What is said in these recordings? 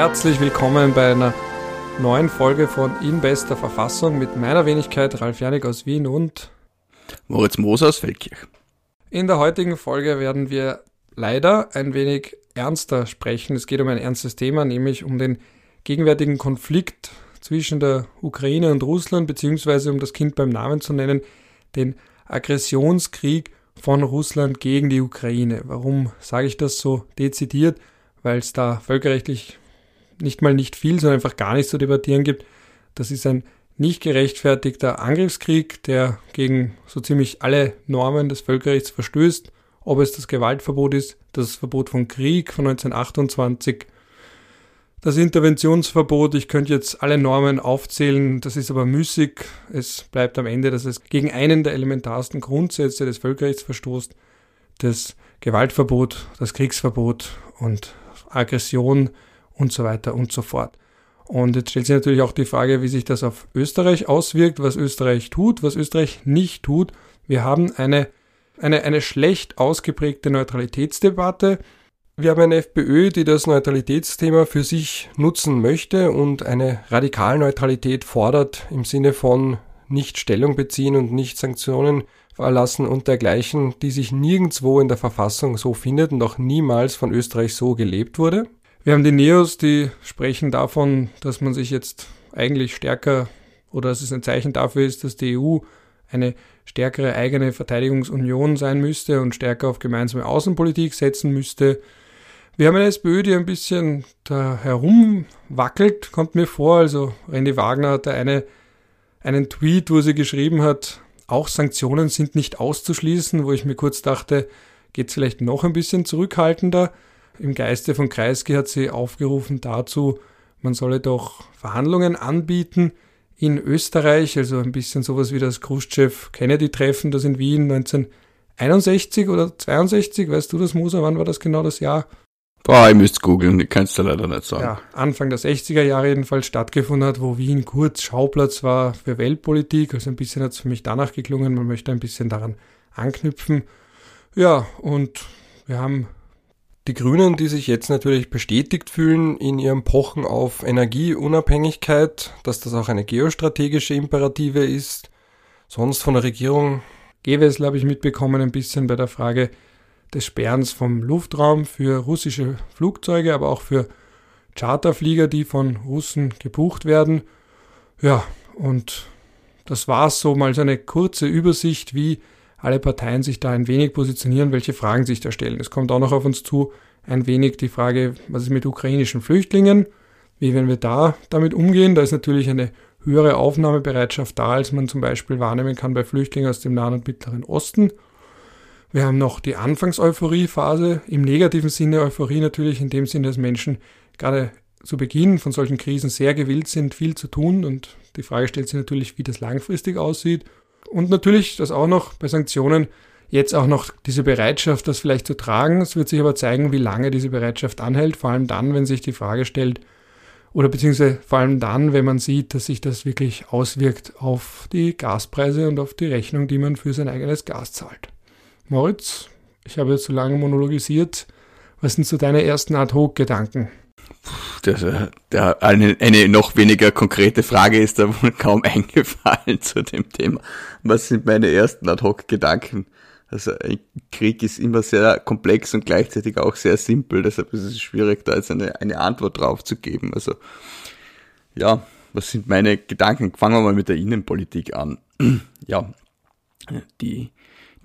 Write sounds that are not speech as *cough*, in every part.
Herzlich willkommen bei einer neuen Folge von In bester Verfassung mit meiner Wenigkeit Ralf Janik aus Wien und Moritz Moser aus Feldkirch. In der heutigen Folge werden wir leider ein wenig ernster sprechen. Es geht um ein ernstes Thema, nämlich um den gegenwärtigen Konflikt zwischen der Ukraine und Russland, beziehungsweise um das Kind beim Namen zu nennen, den Aggressionskrieg von Russland gegen die Ukraine. Warum sage ich das so dezidiert? Weil es da völkerrechtlich nicht mal nicht viel, sondern einfach gar nichts zu debattieren gibt. Das ist ein nicht gerechtfertigter Angriffskrieg, der gegen so ziemlich alle Normen des Völkerrechts verstößt, ob es das Gewaltverbot ist, das Verbot von Krieg von 1928, das Interventionsverbot, ich könnte jetzt alle Normen aufzählen, das ist aber müßig. Es bleibt am Ende, dass es gegen einen der elementarsten Grundsätze des Völkerrechts verstoßt, das Gewaltverbot, das Kriegsverbot und Aggression und so weiter und so fort. Und jetzt stellt sich natürlich auch die Frage, wie sich das auf Österreich auswirkt, was Österreich tut, was Österreich nicht tut. Wir haben eine, eine, eine schlecht ausgeprägte Neutralitätsdebatte. Wir haben eine FPÖ, die das Neutralitätsthema für sich nutzen möchte und eine Radikalneutralität fordert im Sinne von nicht Stellung beziehen und nicht Sanktionen erlassen und dergleichen, die sich nirgendwo in der Verfassung so findet und auch niemals von Österreich so gelebt wurde. Wir haben die Neos, die sprechen davon, dass man sich jetzt eigentlich stärker oder dass es ein Zeichen dafür ist, dass die EU eine stärkere eigene Verteidigungsunion sein müsste und stärker auf gemeinsame Außenpolitik setzen müsste. Wir haben eine SPÖ, die ein bisschen da herumwackelt, kommt mir vor. Also Randy Wagner hatte eine, einen Tweet, wo sie geschrieben hat, auch Sanktionen sind nicht auszuschließen, wo ich mir kurz dachte, geht es vielleicht noch ein bisschen zurückhaltender. Im Geiste von Kreisky hat sie aufgerufen dazu, man solle doch Verhandlungen anbieten in Österreich, also ein bisschen sowas wie das Khrushchev-Kennedy-Treffen, das in Wien 1961 oder 62, weißt du das, Moser, wann war das genau das Jahr? Boah, ihr müsst googeln, ich kann es dir leider nicht sagen. Ja, Anfang der 60er Jahre jedenfalls stattgefunden hat, wo Wien kurz Schauplatz war für Weltpolitik. Also ein bisschen hat es für mich danach geklungen, man möchte ein bisschen daran anknüpfen. Ja, und wir haben die Grünen, die sich jetzt natürlich bestätigt fühlen in ihrem Pochen auf Energieunabhängigkeit, dass das auch eine geostrategische Imperative ist. Sonst von der Regierung gäbe es, glaube ich, mitbekommen ein bisschen bei der Frage des Sperrens vom Luftraum für russische Flugzeuge, aber auch für Charterflieger, die von Russen gebucht werden. Ja, und das war's so mal so eine kurze Übersicht, wie alle Parteien sich da ein wenig positionieren, welche Fragen sich da stellen. Es kommt auch noch auf uns zu ein wenig die Frage, was ist mit ukrainischen Flüchtlingen? Wie werden wir da damit umgehen? Da ist natürlich eine höhere Aufnahmebereitschaft da, als man zum Beispiel wahrnehmen kann bei Flüchtlingen aus dem Nahen und Mittleren Osten. Wir haben noch die Anfangs-Euphorie-Phase, im negativen Sinne Euphorie natürlich, in dem Sinne, dass Menschen gerade zu Beginn von solchen Krisen sehr gewillt sind, viel zu tun und die Frage stellt sich natürlich, wie das langfristig aussieht. Und natürlich, das auch noch bei Sanktionen, jetzt auch noch diese Bereitschaft, das vielleicht zu tragen. Es wird sich aber zeigen, wie lange diese Bereitschaft anhält, vor allem dann, wenn sich die Frage stellt, oder beziehungsweise vor allem dann, wenn man sieht, dass sich das wirklich auswirkt auf die Gaspreise und auf die Rechnung, die man für sein eigenes Gas zahlt. Moritz, ich habe jetzt so lange monologisiert. Was sind so deine ersten Ad-Hoc-Gedanken? Das, der, eine, eine noch weniger konkrete Frage ist da wohl kaum *laughs* eingefallen zu dem Thema. Was sind meine ersten Ad-Hoc-Gedanken? Also Krieg ist immer sehr komplex und gleichzeitig auch sehr simpel, deshalb ist es schwierig, da jetzt eine, eine Antwort drauf zu geben. Also ja, was sind meine Gedanken? Fangen wir mal mit der Innenpolitik an. *clears throat* ja, die,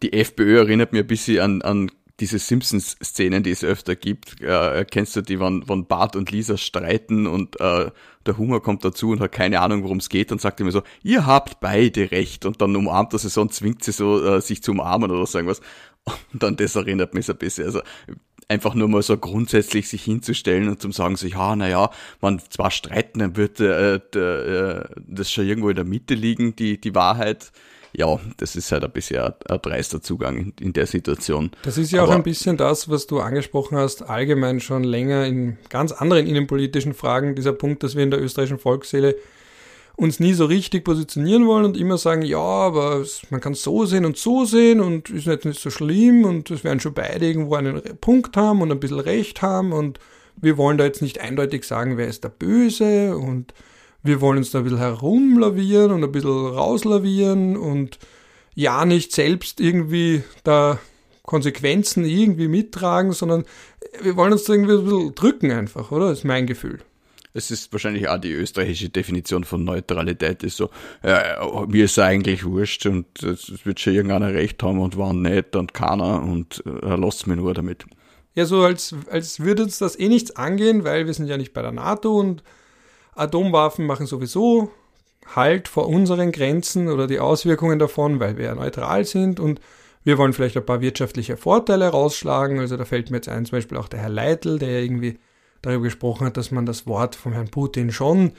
die FPÖ erinnert mir ein bisschen an, an diese Simpsons-Szenen, die es öfter gibt, äh, kennst du die, wann, wann Bart und Lisa streiten und äh, der Hunger kommt dazu und hat keine Ahnung, worum es geht und sagt immer so, ihr habt beide recht und dann umarmt er sie so und zwingt sie so, äh, sich zu umarmen oder so irgendwas. Und dann das erinnert mich so ein bisschen. Also einfach nur mal so grundsätzlich sich hinzustellen und zum sagen so, ja, naja, man zwar streiten, dann wird äh, äh, das schon irgendwo in der Mitte liegen, die, die Wahrheit ja, das ist halt ein bisschen ein, ein dreister Zugang in, in, der Situation. Das ist ja Aber, auch ein bisschen das, was du angesprochen hast, allgemein schon länger in ganz anderen innenpolitischen Fragen, dieser Punkt, dass wir in der österreichischen Volksseele uns nie so richtig positionieren wollen und immer sagen, ja, aber man kann so sehen und so sehen und ist jetzt nicht so schlimm und es werden schon beide irgendwo einen Punkt haben und ein bisschen Recht haben und wir wollen da jetzt nicht eindeutig sagen, wer ist der Böse und wir wollen uns da ein bisschen herumlavieren und ein bisschen rauslavieren und ja nicht selbst irgendwie da Konsequenzen irgendwie mittragen, sondern wir wollen uns da irgendwie ein bisschen drücken einfach, oder? Das ist mein Gefühl. Es ist wahrscheinlich auch die österreichische Definition von Neutralität, ist so, ja, mir ist eigentlich wurscht und es wird schon irgendeiner recht haben und wann nicht und keiner und äh, lasst mir nur damit. Ja, so als, als würde uns das eh nichts angehen, weil wir sind ja nicht bei der NATO und Atomwaffen machen sowieso Halt vor unseren Grenzen oder die Auswirkungen davon, weil wir ja neutral sind und wir wollen vielleicht ein paar wirtschaftliche Vorteile rausschlagen. Also da fällt mir jetzt ein, zum Beispiel auch der Herr Leitl, der ja irgendwie darüber gesprochen hat, dass man das Wort von Herrn Putin schon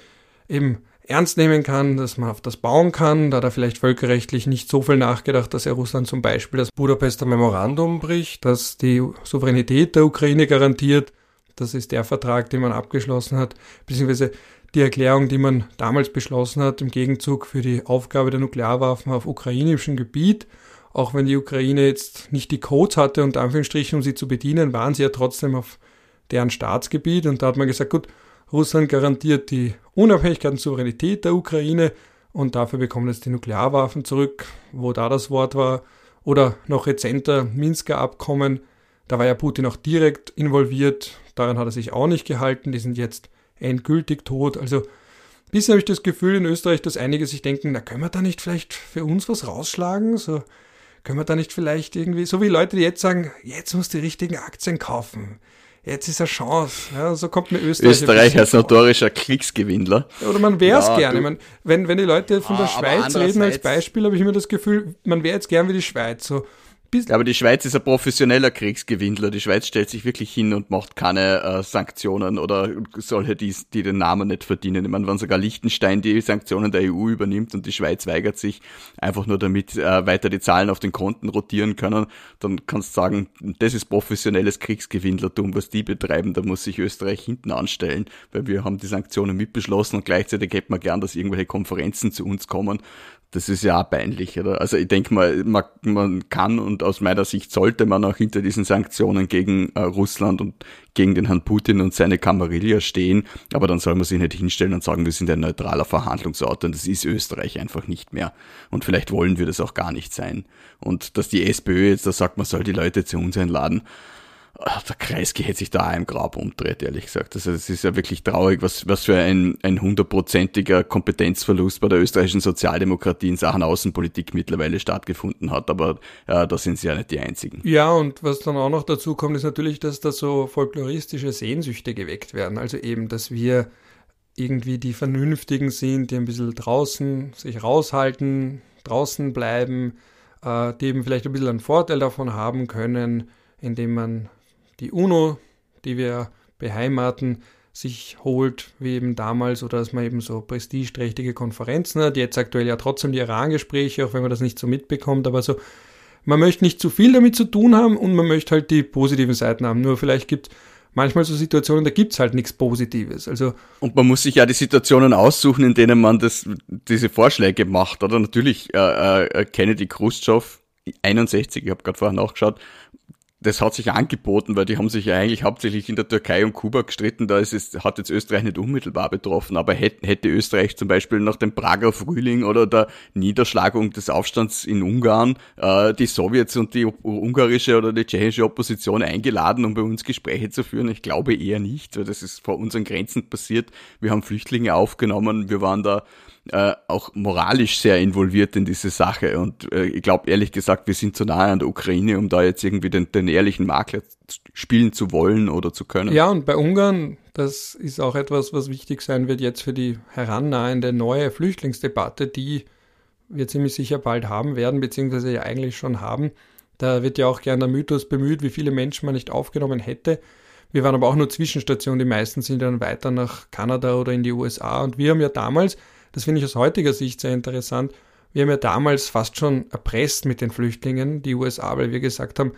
eben ernst nehmen kann, dass man auf das bauen kann. Da hat er vielleicht völkerrechtlich nicht so viel nachgedacht, dass er Russland zum Beispiel das Budapester Memorandum bricht, das die Souveränität der Ukraine garantiert. Das ist der Vertrag, den man abgeschlossen hat, beziehungsweise die Erklärung, die man damals beschlossen hat, im Gegenzug für die Aufgabe der Nuklearwaffen auf ukrainischem Gebiet. Auch wenn die Ukraine jetzt nicht die Codes hatte, unter Anführungsstrichen, um sie zu bedienen, waren sie ja trotzdem auf deren Staatsgebiet. Und da hat man gesagt, gut, Russland garantiert die Unabhängigkeit und Souveränität der Ukraine und dafür bekommen jetzt die Nuklearwaffen zurück, wo da das Wort war. Oder noch rezenter Minsker Abkommen, da war ja Putin auch direkt involviert, daran hat er sich auch nicht gehalten, die sind jetzt endgültig tot. Also bisher habe ich das Gefühl in Österreich, dass einige sich denken, na können wir da nicht vielleicht für uns was rausschlagen? So können wir da nicht vielleicht irgendwie, so wie Leute, die jetzt sagen, jetzt muss die richtigen Aktien kaufen jetzt ist eine Chance. Ja, so kommt mir Österreich. Österreich als notorischer Kriegsgewinnler. Oder man wäre es ja, gerne. Man, wenn, wenn die Leute von ah, der Schweiz reden als Beispiel, habe ich immer das Gefühl, man wäre jetzt gern wie die Schweiz. So, ja, aber die Schweiz ist ein professioneller Kriegsgewinnler. Die Schweiz stellt sich wirklich hin und macht keine äh, Sanktionen oder solche, die, die den Namen nicht verdienen. Ich meine, wenn sogar Liechtenstein die Sanktionen der EU übernimmt und die Schweiz weigert sich, einfach nur damit äh, weiter die Zahlen auf den Konten rotieren können, dann kannst du sagen, das ist professionelles Kriegsgewinnlertum, was die betreiben. Da muss sich Österreich hinten anstellen, weil wir haben die Sanktionen mitbeschlossen und gleichzeitig hätten wir gern, dass irgendwelche Konferenzen zu uns kommen das ist ja auch peinlich, oder? Also ich denke mal, man, man kann und aus meiner Sicht sollte man auch hinter diesen Sanktionen gegen äh, Russland und gegen den Herrn Putin und seine Kamarilla stehen, aber dann soll man sich nicht hinstellen und sagen, wir sind ein neutraler Verhandlungsort und das ist Österreich einfach nicht mehr. Und vielleicht wollen wir das auch gar nicht sein. Und dass die SPÖ jetzt da sagt, man soll die Leute zu uns einladen, der Kreisky hätte sich da im Grab umdreht, ehrlich gesagt. Also es ist ja wirklich traurig, was, was für ein, ein hundertprozentiger Kompetenzverlust bei der österreichischen Sozialdemokratie in Sachen Außenpolitik mittlerweile stattgefunden hat. Aber äh, da sind sie ja nicht die Einzigen. Ja, und was dann auch noch dazu kommt, ist natürlich, dass da so folkloristische Sehnsüchte geweckt werden. Also eben, dass wir irgendwie die Vernünftigen sind, die ein bisschen draußen sich raushalten, draußen bleiben, äh, die eben vielleicht ein bisschen einen Vorteil davon haben können, indem man die UNO, die wir beheimaten, sich holt, wie eben damals, oder dass man eben so prestigeträchtige Konferenzen hat. Jetzt aktuell ja trotzdem die Iran-Gespräche, auch wenn man das nicht so mitbekommt, aber so, man möchte nicht zu viel damit zu tun haben und man möchte halt die positiven Seiten haben. Nur vielleicht gibt manchmal so Situationen, da gibt's halt nichts Positives. Also und man muss sich ja die Situationen aussuchen, in denen man das, diese Vorschläge macht. Oder natürlich äh, äh, Kennedy Khrushchev 61, ich habe gerade vorher nachgeschaut, das hat sich angeboten, weil die haben sich ja eigentlich hauptsächlich in der Türkei und Kuba gestritten. Da ist es, hat jetzt Österreich nicht unmittelbar betroffen, aber hätte, hätte Österreich zum Beispiel nach dem Prager Frühling oder der Niederschlagung des Aufstands in Ungarn äh, die Sowjets und die ungarische oder die tschechische Opposition eingeladen, um bei uns Gespräche zu führen? Ich glaube eher nicht, weil das ist vor unseren Grenzen passiert. Wir haben Flüchtlinge aufgenommen, wir waren da äh, auch moralisch sehr involviert in diese Sache. Und äh, ich glaube ehrlich gesagt, wir sind zu nahe an der Ukraine, um da jetzt irgendwie den, den ehrlichen Makler spielen zu wollen oder zu können. Ja, und bei Ungarn, das ist auch etwas, was wichtig sein wird jetzt für die herannahende neue Flüchtlingsdebatte, die wir ziemlich sicher bald haben werden, beziehungsweise ja eigentlich schon haben. Da wird ja auch gern der Mythos bemüht, wie viele Menschen man nicht aufgenommen hätte. Wir waren aber auch nur Zwischenstation, die meisten sind dann weiter nach Kanada oder in die USA. Und wir haben ja damals das finde ich aus heutiger Sicht sehr interessant. Wir haben ja damals fast schon erpresst mit den Flüchtlingen, die USA, weil wir gesagt haben,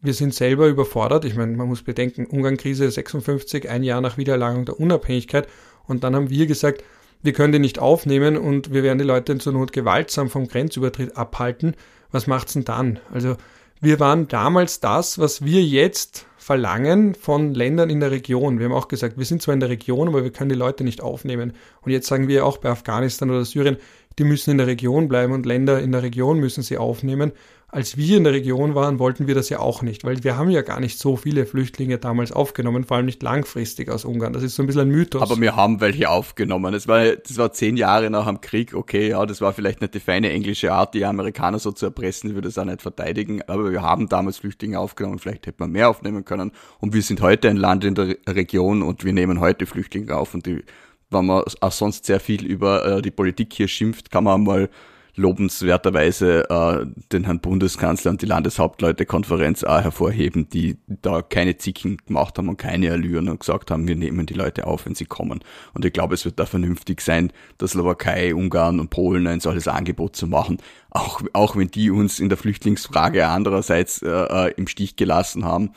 wir sind selber überfordert. Ich meine, man muss bedenken, Ungarn-Krise 56, ein Jahr nach Wiedererlangung der Unabhängigkeit. Und dann haben wir gesagt, wir können die nicht aufnehmen und wir werden die Leute zur Not gewaltsam vom Grenzübertritt abhalten. Was macht's denn dann? Also, wir waren damals das, was wir jetzt verlangen von Ländern in der Region. Wir haben auch gesagt, wir sind zwar in der Region, aber wir können die Leute nicht aufnehmen. Und jetzt sagen wir auch bei Afghanistan oder Syrien, die müssen in der Region bleiben und Länder in der Region müssen sie aufnehmen als wir in der Region waren, wollten wir das ja auch nicht, weil wir haben ja gar nicht so viele Flüchtlinge damals aufgenommen, vor allem nicht langfristig aus Ungarn. Das ist so ein bisschen ein Mythos. Aber wir haben welche aufgenommen. Das war, das war zehn Jahre nach dem Krieg. Okay, ja, das war vielleicht nicht die feine englische Art, die Amerikaner so zu erpressen. Ich würde das auch nicht verteidigen. Aber wir haben damals Flüchtlinge aufgenommen. Vielleicht hätte man mehr aufnehmen können. Und wir sind heute ein Land in der Region und wir nehmen heute Flüchtlinge auf. Und die, wenn man auch sonst sehr viel über äh, die Politik hier schimpft, kann man mal lobenswerterweise äh, den Herrn Bundeskanzler und die Landeshauptleutekonferenz auch hervorheben, die da keine Zicken gemacht haben und keine Allüren und gesagt haben, wir nehmen die Leute auf, wenn sie kommen. Und ich glaube, es wird da vernünftig sein, der Slowakei, Ungarn und Polen ein solches Angebot zu machen, auch, auch wenn die uns in der Flüchtlingsfrage andererseits äh, äh im Stich gelassen haben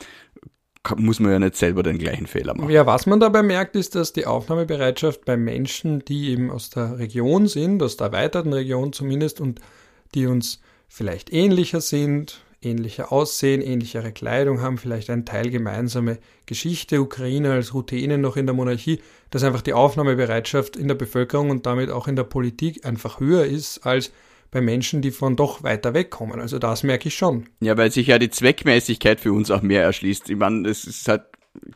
muss man ja nicht selber den gleichen Fehler machen. Ja, was man dabei merkt, ist, dass die Aufnahmebereitschaft bei Menschen, die eben aus der Region sind, aus der erweiterten Region zumindest, und die uns vielleicht ähnlicher sind, ähnlicher aussehen, ähnlichere Kleidung haben, vielleicht ein Teil gemeinsame Geschichte, Ukraine als Routine noch in der Monarchie, dass einfach die Aufnahmebereitschaft in der Bevölkerung und damit auch in der Politik einfach höher ist als bei Menschen, die von doch weiter weg kommen. Also das merke ich schon. Ja, weil sich ja die Zweckmäßigkeit für uns auch mehr erschließt. Ich meine, es ist halt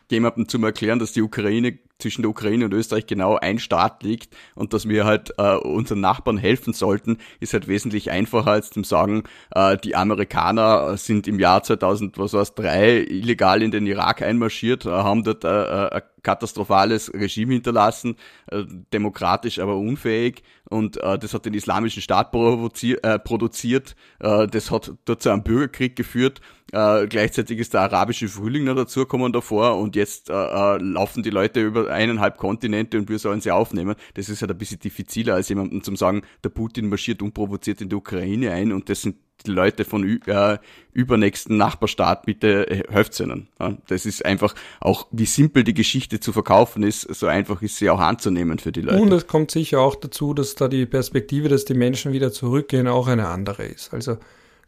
jemandem zum Erklären, dass die Ukraine zwischen der Ukraine und Österreich genau ein Staat liegt und dass wir halt äh, unseren Nachbarn helfen sollten, ist halt wesentlich einfacher als zum sagen, äh, die Amerikaner sind im Jahr 2000, was war's, drei illegal in den Irak einmarschiert, äh, haben dort äh, äh, katastrophales Regime hinterlassen, äh, demokratisch aber unfähig. Und äh, das hat den islamischen Staat äh, produziert, äh, das hat dort zu einem Bürgerkrieg geführt, äh, gleichzeitig ist der arabische Frühling noch dazugekommen davor. Und jetzt äh, äh, laufen die Leute über eineinhalb Kontinente und wir sollen sie aufnehmen. Das ist halt ein bisschen diffiziler, als jemandem zu sagen, der Putin marschiert unprovoziert in die Ukraine ein. Und das sind die Leute von äh, übernächsten Nachbarstaat bitte helft ihnen. Ja, das ist einfach auch, wie simpel die Geschichte zu verkaufen ist, so einfach ist sie auch anzunehmen für die Leute. Und es kommt sicher auch dazu, dass da die Perspektive, dass die Menschen wieder zurückgehen, auch eine andere ist. Also,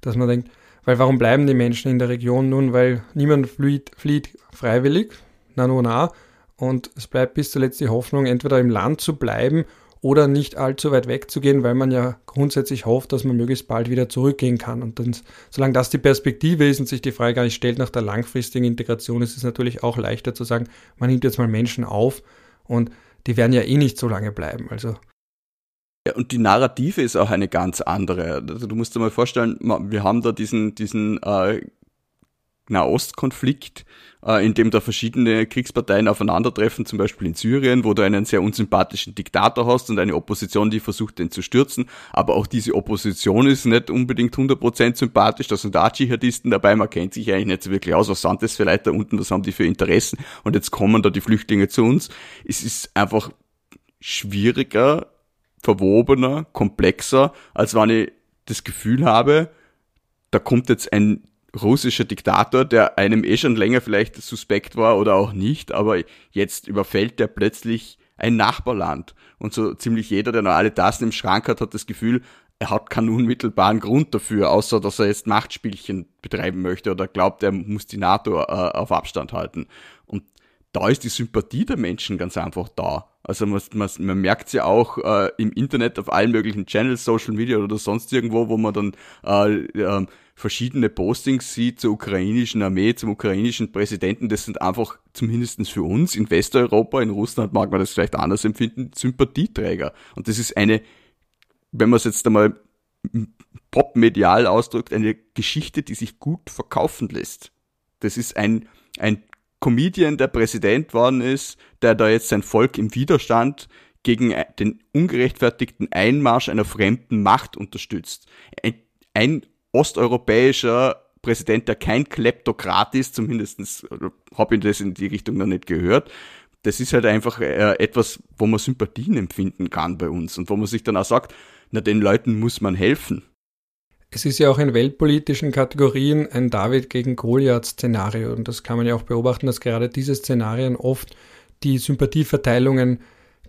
dass man denkt, weil warum bleiben die Menschen in der Region nun? Weil niemand flieht, flieht freiwillig, na no, na, und es bleibt bis zuletzt die Hoffnung, entweder im Land zu bleiben oder nicht allzu weit wegzugehen, weil man ja grundsätzlich hofft, dass man möglichst bald wieder zurückgehen kann. Und dann, solange das die Perspektive ist und sich die Frage gar nicht stellt nach der langfristigen Integration, ist es natürlich auch leichter zu sagen, man nimmt jetzt mal Menschen auf und die werden ja eh nicht so lange bleiben. Also ja, und die Narrative ist auch eine ganz andere. Also du musst dir mal vorstellen, wir haben da diesen, diesen äh, Nahostkonflikt, äh, in dem da verschiedene Kriegsparteien aufeinandertreffen, zum Beispiel in Syrien, wo du einen sehr unsympathischen Diktator hast und eine Opposition, die versucht, den zu stürzen. Aber auch diese Opposition ist nicht unbedingt 100% sympathisch. Da sind auch Dschihadisten dabei, man kennt sich eigentlich nicht so wirklich aus. Was sind das für Leute da unten, was haben die für Interessen? Und jetzt kommen da die Flüchtlinge zu uns. Es ist einfach schwieriger, verwobener, komplexer, als wenn ich das Gefühl habe, da kommt jetzt ein russischer Diktator, der einem eh schon länger vielleicht suspekt war oder auch nicht, aber jetzt überfällt er plötzlich ein Nachbarland. Und so ziemlich jeder, der noch alle Tassen im Schrank hat, hat das Gefühl, er hat keinen unmittelbaren Grund dafür, außer dass er jetzt Machtspielchen betreiben möchte oder glaubt, er muss die NATO äh, auf Abstand halten. Und da ist die Sympathie der Menschen ganz einfach da. Also man, man, man merkt ja auch äh, im Internet auf allen möglichen Channels, Social Media oder sonst irgendwo, wo man dann äh, äh, verschiedene Postings sieht zur ukrainischen Armee, zum ukrainischen Präsidenten. Das sind einfach zumindestens für uns in Westeuropa, in Russland mag man das vielleicht anders empfinden, Sympathieträger. Und das ist eine, wenn man es jetzt einmal popmedial ausdrückt, eine Geschichte, die sich gut verkaufen lässt. Das ist ein, ein Comedian, der Präsident worden ist, der da jetzt sein Volk im Widerstand gegen den ungerechtfertigten Einmarsch einer fremden Macht unterstützt. Ein, ein osteuropäischer Präsident, der kein Kleptokrat ist, zumindestens habe ich das in die Richtung noch nicht gehört. Das ist halt einfach äh, etwas, wo man Sympathien empfinden kann bei uns und wo man sich dann auch sagt, na, den Leuten muss man helfen. Es ist ja auch in weltpolitischen Kategorien ein David gegen Goliath-Szenario. Und das kann man ja auch beobachten, dass gerade diese Szenarien oft die Sympathieverteilungen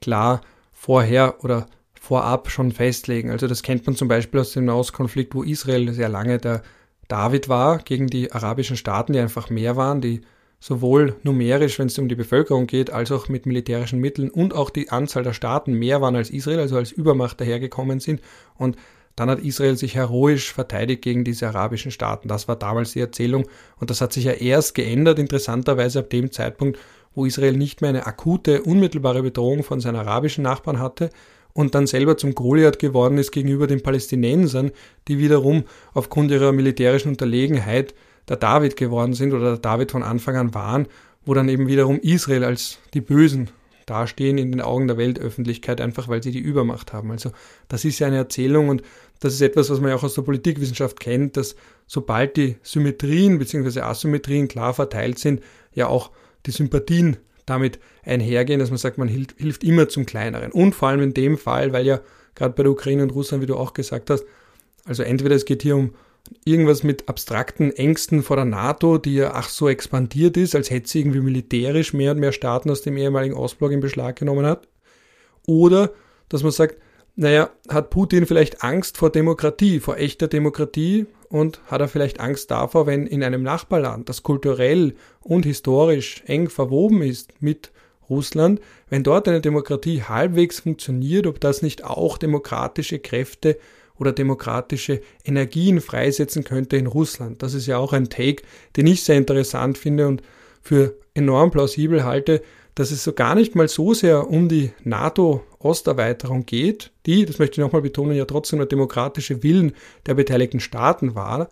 klar vorher oder vorab schon festlegen. Also das kennt man zum Beispiel aus dem Nahostkonflikt, wo Israel sehr lange der David war gegen die arabischen Staaten, die einfach mehr waren, die sowohl numerisch, wenn es um die Bevölkerung geht, als auch mit militärischen Mitteln und auch die Anzahl der Staaten mehr waren als Israel, also als Übermacht dahergekommen sind. Und dann hat Israel sich heroisch verteidigt gegen diese arabischen Staaten. Das war damals die Erzählung und das hat sich ja erst geändert, interessanterweise ab dem Zeitpunkt, wo Israel nicht mehr eine akute, unmittelbare Bedrohung von seinen arabischen Nachbarn hatte und dann selber zum Goliath geworden ist gegenüber den Palästinensern, die wiederum aufgrund ihrer militärischen Unterlegenheit der David geworden sind oder der David von Anfang an waren, wo dann eben wiederum Israel als die Bösen dastehen in den Augen der Weltöffentlichkeit, einfach weil sie die Übermacht haben. Also das ist ja eine Erzählung und das ist etwas, was man ja auch aus der Politikwissenschaft kennt, dass sobald die Symmetrien bzw. Asymmetrien klar verteilt sind, ja auch die Sympathien damit einhergehen, dass man sagt, man hilft, hilft immer zum Kleineren. Und vor allem in dem Fall, weil ja gerade bei der Ukraine und Russland, wie du auch gesagt hast, also entweder es geht hier um irgendwas mit abstrakten Ängsten vor der NATO, die ja ach so expandiert ist, als hätte sie irgendwie militärisch mehr und mehr Staaten aus dem ehemaligen Ostblock in Beschlag genommen hat. Oder dass man sagt, naja, hat Putin vielleicht Angst vor Demokratie, vor echter Demokratie und hat er vielleicht Angst davor, wenn in einem Nachbarland, das kulturell und historisch eng verwoben ist mit Russland, wenn dort eine Demokratie halbwegs funktioniert, ob das nicht auch demokratische Kräfte oder demokratische Energien freisetzen könnte in Russland. Das ist ja auch ein Take, den ich sehr interessant finde und für enorm plausibel halte, dass es so gar nicht mal so sehr um die NATO-Osterweiterung geht, die, das möchte ich nochmal betonen, ja trotzdem der demokratische Willen der beteiligten Staaten war,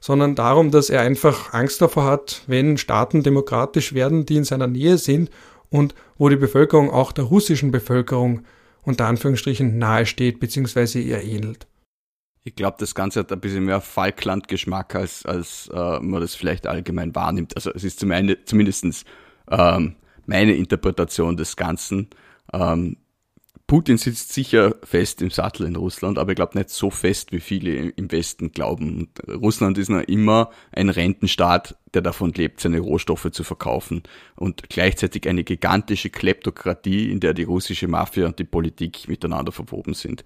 sondern darum, dass er einfach Angst davor hat, wenn Staaten demokratisch werden, die in seiner Nähe sind und wo die Bevölkerung auch der russischen Bevölkerung unter Anführungsstrichen nahe steht bzw. ihr ähnelt. Ich glaube, das Ganze hat ein bisschen mehr Falkland-Geschmack, als, als äh, man das vielleicht allgemein wahrnimmt. Also es ist zum zumindest ähm, meine Interpretation des Ganzen. Ähm, Putin sitzt sicher fest im Sattel in Russland, aber ich glaube nicht so fest, wie viele im Westen glauben. Und Russland ist noch immer ein Rentenstaat, der davon lebt, seine Rohstoffe zu verkaufen und gleichzeitig eine gigantische Kleptokratie, in der die russische Mafia und die Politik miteinander verwoben sind.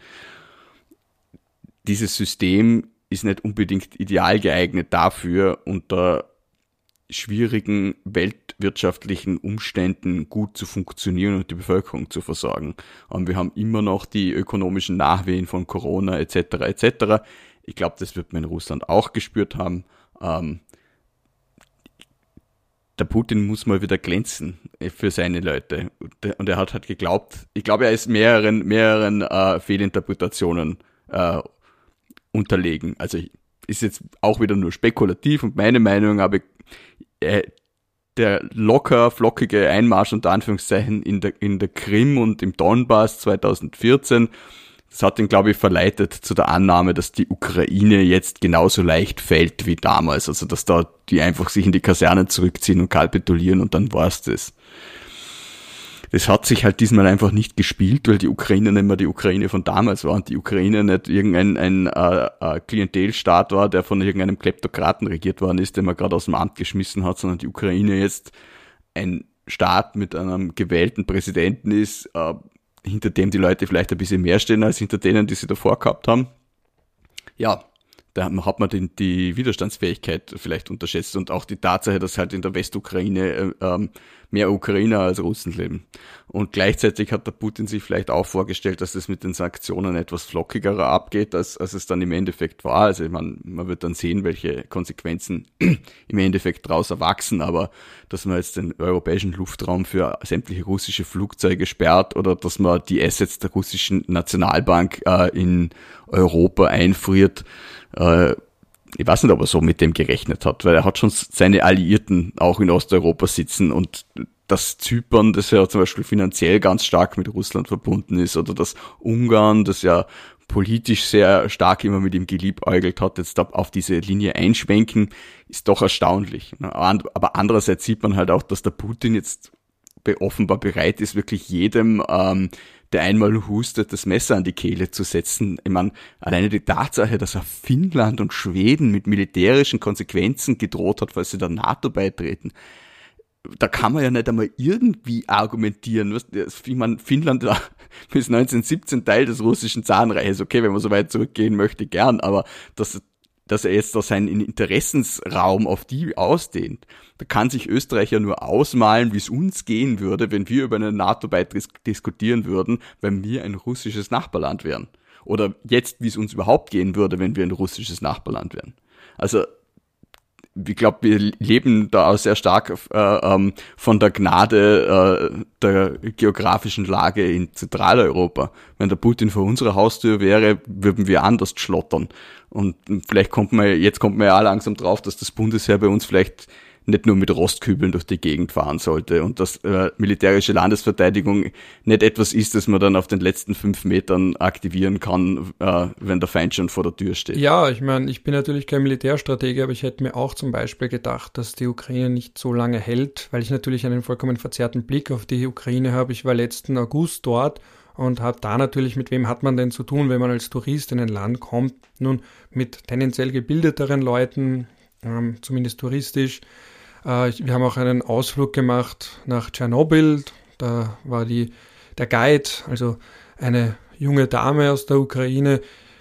Dieses System ist nicht unbedingt ideal geeignet dafür, unter schwierigen weltwirtschaftlichen Umständen gut zu funktionieren und die Bevölkerung zu versorgen. Und wir haben immer noch die ökonomischen Nachwehen von Corona etc. etc. Ich glaube, das wird man in Russland auch gespürt haben. Ähm, der Putin muss mal wieder glänzen für seine Leute. Und er hat halt geglaubt, ich glaube, er ist mehreren, mehreren äh, Fehlinterpretationen äh, unterlegen. Also ist jetzt auch wieder nur spekulativ und meine Meinung, aber äh, der locker flockige Einmarsch unter Anführungszeichen in der, in der Krim und im Donbass 2014, das hat ihn, glaube ich, verleitet zu der Annahme, dass die Ukraine jetzt genauso leicht fällt wie damals. Also, dass da die einfach sich in die Kasernen zurückziehen und kapitulieren und dann war's das das hat sich halt diesmal einfach nicht gespielt, weil die Ukraine nicht mehr die Ukraine von damals war und die Ukraine nicht irgendein ein, äh, äh, Klientelstaat war, der von irgendeinem Kleptokraten regiert worden ist, den man gerade aus dem Amt geschmissen hat, sondern die Ukraine jetzt ein Staat mit einem gewählten Präsidenten ist, äh, hinter dem die Leute vielleicht ein bisschen mehr stehen als hinter denen, die sie davor gehabt haben. Ja, da hat man den, die Widerstandsfähigkeit vielleicht unterschätzt und auch die Tatsache, dass halt in der Westukraine äh, ähm, mehr Ukrainer als Russen leben. Und gleichzeitig hat der Putin sich vielleicht auch vorgestellt, dass es mit den Sanktionen etwas flockiger abgeht, als, als es dann im Endeffekt war. Also meine, man wird dann sehen, welche Konsequenzen *clears throat* im Endeffekt daraus erwachsen, aber dass man jetzt den europäischen Luftraum für sämtliche russische Flugzeuge sperrt oder dass man die Assets der russischen Nationalbank äh, in Europa einfriert, äh, ich weiß nicht, ob er so mit dem gerechnet hat, weil er hat schon seine Alliierten auch in Osteuropa sitzen und das Zypern, das ja zum Beispiel finanziell ganz stark mit Russland verbunden ist, oder das Ungarn, das ja politisch sehr stark immer mit ihm geliebäugelt hat, jetzt auf diese Linie einschwenken, ist doch erstaunlich. Ne? Aber andererseits sieht man halt auch, dass der Putin jetzt offenbar bereit ist, wirklich jedem ähm, der einmal hustet, das Messer an die Kehle zu setzen. Ich meine, alleine die Tatsache, dass er Finnland und Schweden mit militärischen Konsequenzen gedroht hat, falls sie der NATO beitreten, da kann man ja nicht einmal irgendwie argumentieren. Ich meine, Finnland war bis 1917 Teil des russischen Zarenreiches. Okay, wenn man so weit zurückgehen möchte, gern, aber dass dass er jetzt da seinen Interessensraum auf die ausdehnt. Da kann sich Österreich ja nur ausmalen, wie es uns gehen würde, wenn wir über einen NATO-Beitritt diskutieren würden, wenn wir ein russisches Nachbarland wären. Oder jetzt, wie es uns überhaupt gehen würde, wenn wir ein russisches Nachbarland wären. Also ich glaube, wir leben da auch sehr stark äh, ähm, von der Gnade äh, der geografischen Lage in Zentraleuropa. Wenn der Putin vor unserer Haustür wäre, würden wir anders schlottern. Und vielleicht kommt man, jetzt kommt man ja auch langsam drauf, dass das Bundesheer bei uns vielleicht nicht nur mit Rostkübeln durch die Gegend fahren sollte und dass äh, militärische Landesverteidigung nicht etwas ist, das man dann auf den letzten fünf Metern aktivieren kann, äh, wenn der Feind schon vor der Tür steht. Ja, ich meine, ich bin natürlich kein Militärstratege, aber ich hätte mir auch zum Beispiel gedacht, dass die Ukraine nicht so lange hält, weil ich natürlich einen vollkommen verzerrten Blick auf die Ukraine habe. Ich war letzten August dort und habe da natürlich, mit wem hat man denn zu tun, wenn man als Tourist in ein Land kommt? Nun, mit tendenziell gebildeteren Leuten, ähm, zumindest touristisch, wir haben auch einen Ausflug gemacht nach Tschernobyl. Da war die, der Guide, also eine junge Dame aus der Ukraine,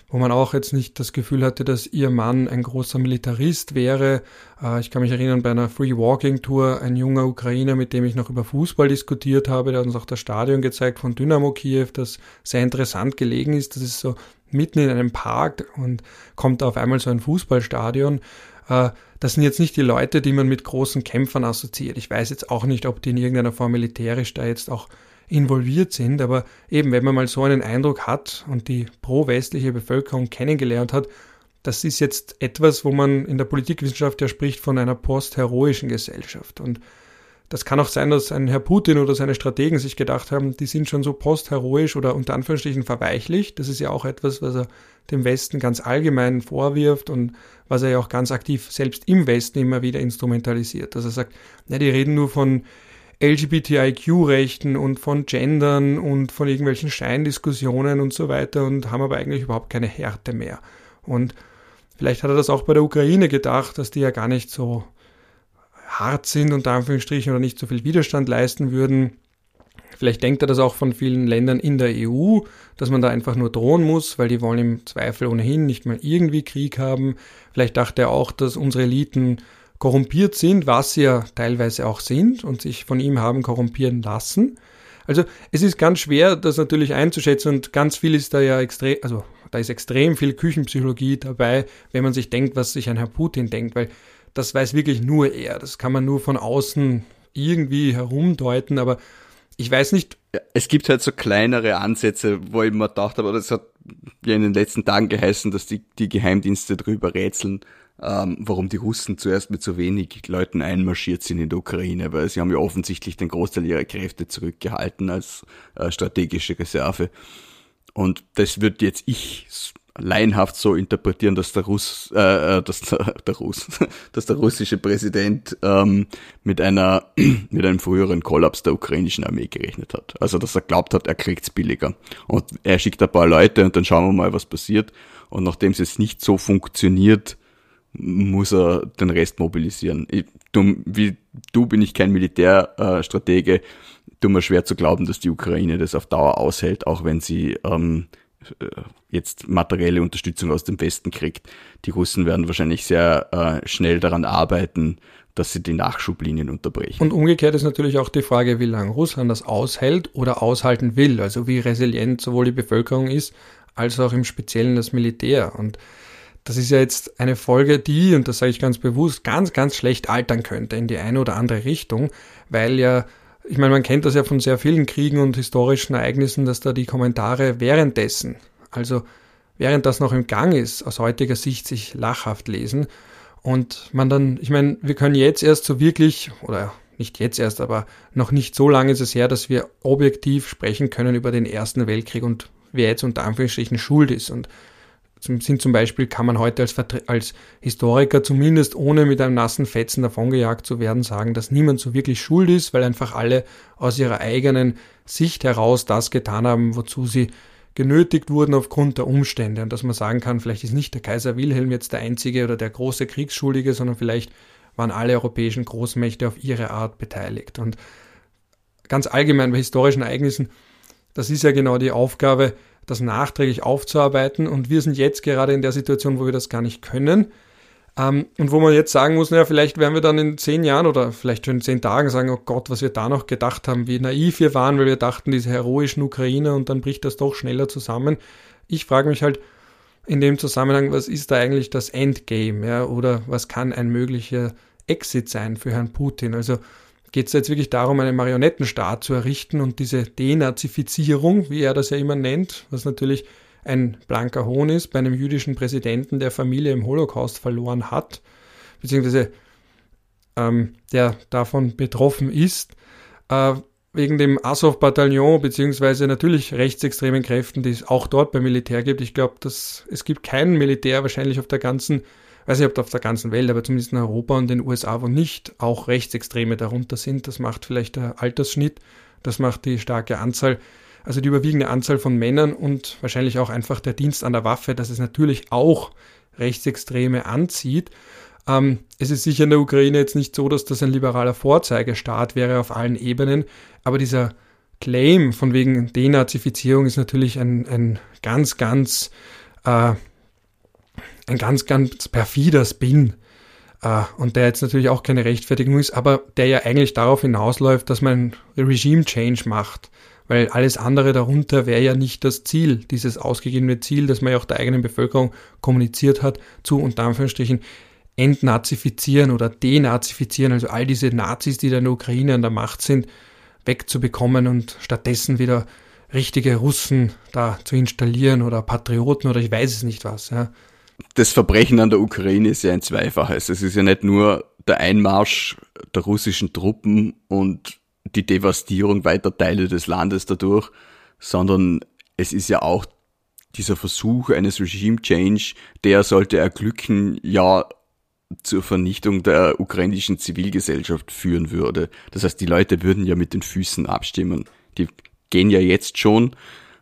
wo man auch jetzt nicht das Gefühl hatte, dass ihr Mann ein großer Militarist wäre. Äh, ich kann mich erinnern, bei einer Free Walking Tour ein junger Ukrainer, mit dem ich noch über Fußball diskutiert habe, der hat uns auch das Stadion gezeigt von Dynamo Kiew, das sehr interessant gelegen ist. Das ist so mitten in einem Park und kommt auf einmal so ein Fußballstadion. Äh, das sind jetzt nicht die Leute, die man mit großen Kämpfern assoziiert. Ich weiß jetzt auch nicht, ob die in irgendeiner Form militärisch da jetzt auch involviert sind, aber eben, wenn man mal so einen Eindruck hat und die pro-westliche Bevölkerung kennengelernt hat, das ist jetzt etwas, wo man in der Politikwissenschaft ja spricht von einer postheroischen Gesellschaft. Und das kann auch sein, dass ein Herr Putin oder seine Strategen sich gedacht haben, die sind schon so postheroisch oder unter Anführungsstrichen verweichlich. Das ist ja auch etwas, was er dem Westen ganz allgemein vorwirft und was er ja auch ganz aktiv selbst im Westen immer wieder instrumentalisiert. Dass er sagt, ja, die reden nur von LGBTIQ-Rechten und von Gendern und von irgendwelchen Scheindiskussionen und so weiter und haben aber eigentlich überhaupt keine Härte mehr. Und vielleicht hat er das auch bei der Ukraine gedacht, dass die ja gar nicht so hart sind, unter Anführungsstrichen, oder nicht so viel Widerstand leisten würden. Vielleicht denkt er das auch von vielen Ländern in der EU, dass man da einfach nur drohen muss, weil die wollen im Zweifel ohnehin nicht mal irgendwie Krieg haben. Vielleicht dachte er auch, dass unsere Eliten korrumpiert sind, was sie ja teilweise auch sind und sich von ihm haben korrumpieren lassen. Also es ist ganz schwer, das natürlich einzuschätzen und ganz viel ist da ja extrem, also da ist extrem viel Küchenpsychologie dabei, wenn man sich denkt, was sich ein Herr Putin denkt, weil das weiß wirklich nur er. Das kann man nur von außen irgendwie herumdeuten, aber ich weiß nicht. Es gibt halt so kleinere Ansätze, wo ich mir gedacht habe, das hat ja in den letzten Tagen geheißen, dass die, die Geheimdienste drüber rätseln, ähm, warum die Russen zuerst mit so wenig Leuten einmarschiert sind in der Ukraine, weil sie haben ja offensichtlich den Großteil ihrer Kräfte zurückgehalten als äh, strategische Reserve. Und das wird jetzt ich laienhaft so interpretieren, dass der Russ, äh, äh dass der, *laughs* der Russ, *laughs* dass der russische Präsident ähm, mit einer *clears throat* mit einem früheren Kollaps der ukrainischen Armee gerechnet hat. Also dass er glaubt hat, er kriegt's billiger. Und er schickt ein paar Leute und dann schauen wir mal, was passiert. Und nachdem es jetzt nicht so funktioniert, muss er den Rest mobilisieren. Ich, du, wie du bin ich kein Militärstratege. Äh, tut mir schwer zu glauben, dass die Ukraine das auf Dauer aushält, auch wenn sie ähm, äh, jetzt materielle Unterstützung aus dem Westen kriegt. Die Russen werden wahrscheinlich sehr äh, schnell daran arbeiten, dass sie die Nachschublinien unterbrechen. Und umgekehrt ist natürlich auch die Frage, wie lange Russland das aushält oder aushalten will. Also wie resilient sowohl die Bevölkerung ist, als auch im Speziellen das Militär. Und das ist ja jetzt eine Folge, die, und das sage ich ganz bewusst, ganz, ganz schlecht altern könnte in die eine oder andere Richtung, weil ja ich meine, man kennt das ja von sehr vielen Kriegen und historischen Ereignissen, dass da die Kommentare währenddessen, also während das noch im Gang ist, aus heutiger Sicht sich lachhaft lesen. Und man dann, ich meine, wir können jetzt erst so wirklich, oder nicht jetzt erst, aber noch nicht so lange ist es her, dass wir objektiv sprechen können über den Ersten Weltkrieg und wer jetzt unter Anführungsstrichen schuld ist. Und sind zum Beispiel, kann man heute als, als Historiker zumindest ohne mit einem nassen Fetzen davongejagt zu werden sagen, dass niemand so wirklich schuld ist, weil einfach alle aus ihrer eigenen Sicht heraus das getan haben, wozu sie genötigt wurden aufgrund der Umstände. Und dass man sagen kann, vielleicht ist nicht der Kaiser Wilhelm jetzt der einzige oder der große Kriegsschuldige, sondern vielleicht waren alle europäischen Großmächte auf ihre Art beteiligt. Und ganz allgemein bei historischen Ereignissen, das ist ja genau die Aufgabe, das nachträglich aufzuarbeiten. Und wir sind jetzt gerade in der Situation, wo wir das gar nicht können. Ähm, und wo man jetzt sagen muss, naja, vielleicht werden wir dann in zehn Jahren oder vielleicht schon in zehn Tagen sagen, oh Gott, was wir da noch gedacht haben, wie naiv wir waren, weil wir dachten, diese heroischen Ukrainer und dann bricht das doch schneller zusammen. Ich frage mich halt in dem Zusammenhang, was ist da eigentlich das Endgame, ja, oder was kann ein möglicher Exit sein für Herrn Putin? Also geht es jetzt wirklich darum, einen Marionettenstaat zu errichten und diese Denazifizierung, wie er das ja immer nennt, was natürlich ein blanker Hohn ist bei einem jüdischen Präsidenten, der Familie im Holocaust verloren hat, beziehungsweise ähm, der davon betroffen ist, äh, wegen dem Azov-Bataillon, beziehungsweise natürlich rechtsextremen Kräften, die es auch dort beim Militär gibt. Ich glaube, es gibt kein Militär wahrscheinlich auf der ganzen, weiß nicht, ob auf der ganzen Welt, aber zumindest in Europa und den USA, wo nicht auch Rechtsextreme darunter sind. Das macht vielleicht der Altersschnitt, das macht die starke Anzahl also die überwiegende Anzahl von Männern und wahrscheinlich auch einfach der Dienst an der Waffe, dass es natürlich auch Rechtsextreme anzieht. Ähm, es ist sicher in der Ukraine jetzt nicht so, dass das ein liberaler Vorzeigestaat wäre auf allen Ebenen, aber dieser Claim von wegen Denazifizierung ist natürlich ein, ein ganz, ganz, äh, ein ganz, ganz perfider Spin. Uh, und der jetzt natürlich auch keine Rechtfertigung ist, aber der ja eigentlich darauf hinausläuft, dass man Regime Change macht weil alles andere darunter wäre ja nicht das Ziel, dieses ausgegebene Ziel, das man ja auch der eigenen Bevölkerung kommuniziert hat, zu unter Anführungsstrichen entnazifizieren oder denazifizieren, also all diese Nazis, die da in der Ukraine an der Macht sind, wegzubekommen und stattdessen wieder richtige Russen da zu installieren oder Patrioten oder ich weiß es nicht was. Ja. Das Verbrechen an der Ukraine ist ja ein zweifaches. Es ist ja nicht nur der Einmarsch der russischen Truppen und die Devastierung weiter Teile des Landes dadurch, sondern es ist ja auch dieser Versuch eines Regime Change, der sollte erglücken, ja zur Vernichtung der ukrainischen Zivilgesellschaft führen würde. Das heißt, die Leute würden ja mit den Füßen abstimmen. Die gehen ja jetzt schon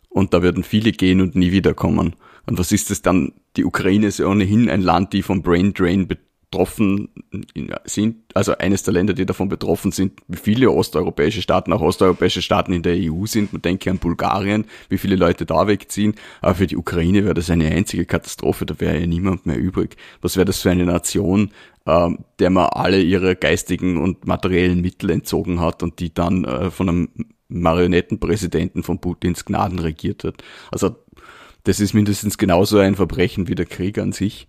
und da würden viele gehen und nie wiederkommen. Und was ist es dann? Die Ukraine ist ja ohnehin ein Land, die vom Brain Drain betroffen sind, also eines der Länder, die davon betroffen sind, wie viele osteuropäische Staaten, auch osteuropäische Staaten in der EU sind. Man denke an Bulgarien, wie viele Leute da wegziehen. Aber für die Ukraine wäre das eine einzige Katastrophe, da wäre ja niemand mehr übrig. Was wäre das für eine Nation, ähm, der man alle ihre geistigen und materiellen Mittel entzogen hat und die dann äh, von einem Marionettenpräsidenten von Putins Gnaden regiert wird. Also das ist mindestens genauso ein Verbrechen wie der Krieg an sich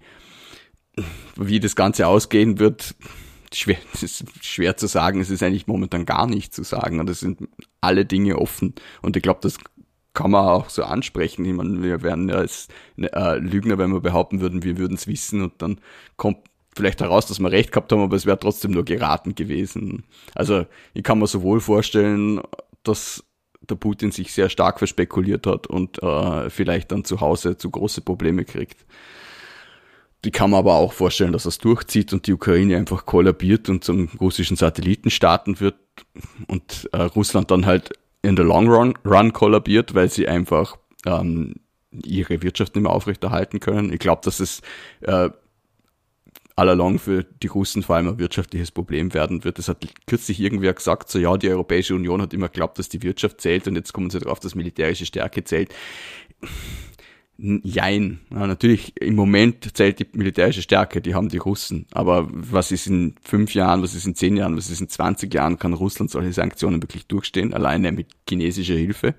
wie das Ganze ausgehen wird, schwer, *laughs* ist schwer zu sagen. Es ist eigentlich momentan gar nicht zu sagen. Und es sind alle Dinge offen. Und ich glaube, das kann man auch so ansprechen. Ich meine, wir wären ja als äh, Lügner, wenn wir behaupten würden, wir würden es wissen und dann kommt vielleicht heraus, dass wir recht gehabt haben, aber es wäre trotzdem nur geraten gewesen. Also ich kann mir sowohl vorstellen, dass der Putin sich sehr stark verspekuliert hat und äh, vielleicht dann zu Hause zu große Probleme kriegt. Die kann man aber auch vorstellen, dass es durchzieht und die Ukraine einfach kollabiert und zum russischen Satelliten starten wird und äh, Russland dann halt in der Long Run, Run kollabiert, weil sie einfach ähm, ihre Wirtschaft nicht mehr aufrechterhalten können. Ich glaube, dass es äh, allalong für die Russen vor allem ein wirtschaftliches Problem werden wird. Das hat kürzlich irgendwer gesagt, so ja, die Europäische Union hat immer geglaubt, dass die Wirtschaft zählt und jetzt kommen sie darauf, dass militärische Stärke zählt. Jein. Ja, natürlich, im Moment zählt die militärische Stärke, die haben die Russen. Aber was ist in fünf Jahren, was ist in zehn Jahren, was ist in 20 Jahren, kann Russland solche Sanktionen wirklich durchstehen, alleine mit chinesischer Hilfe?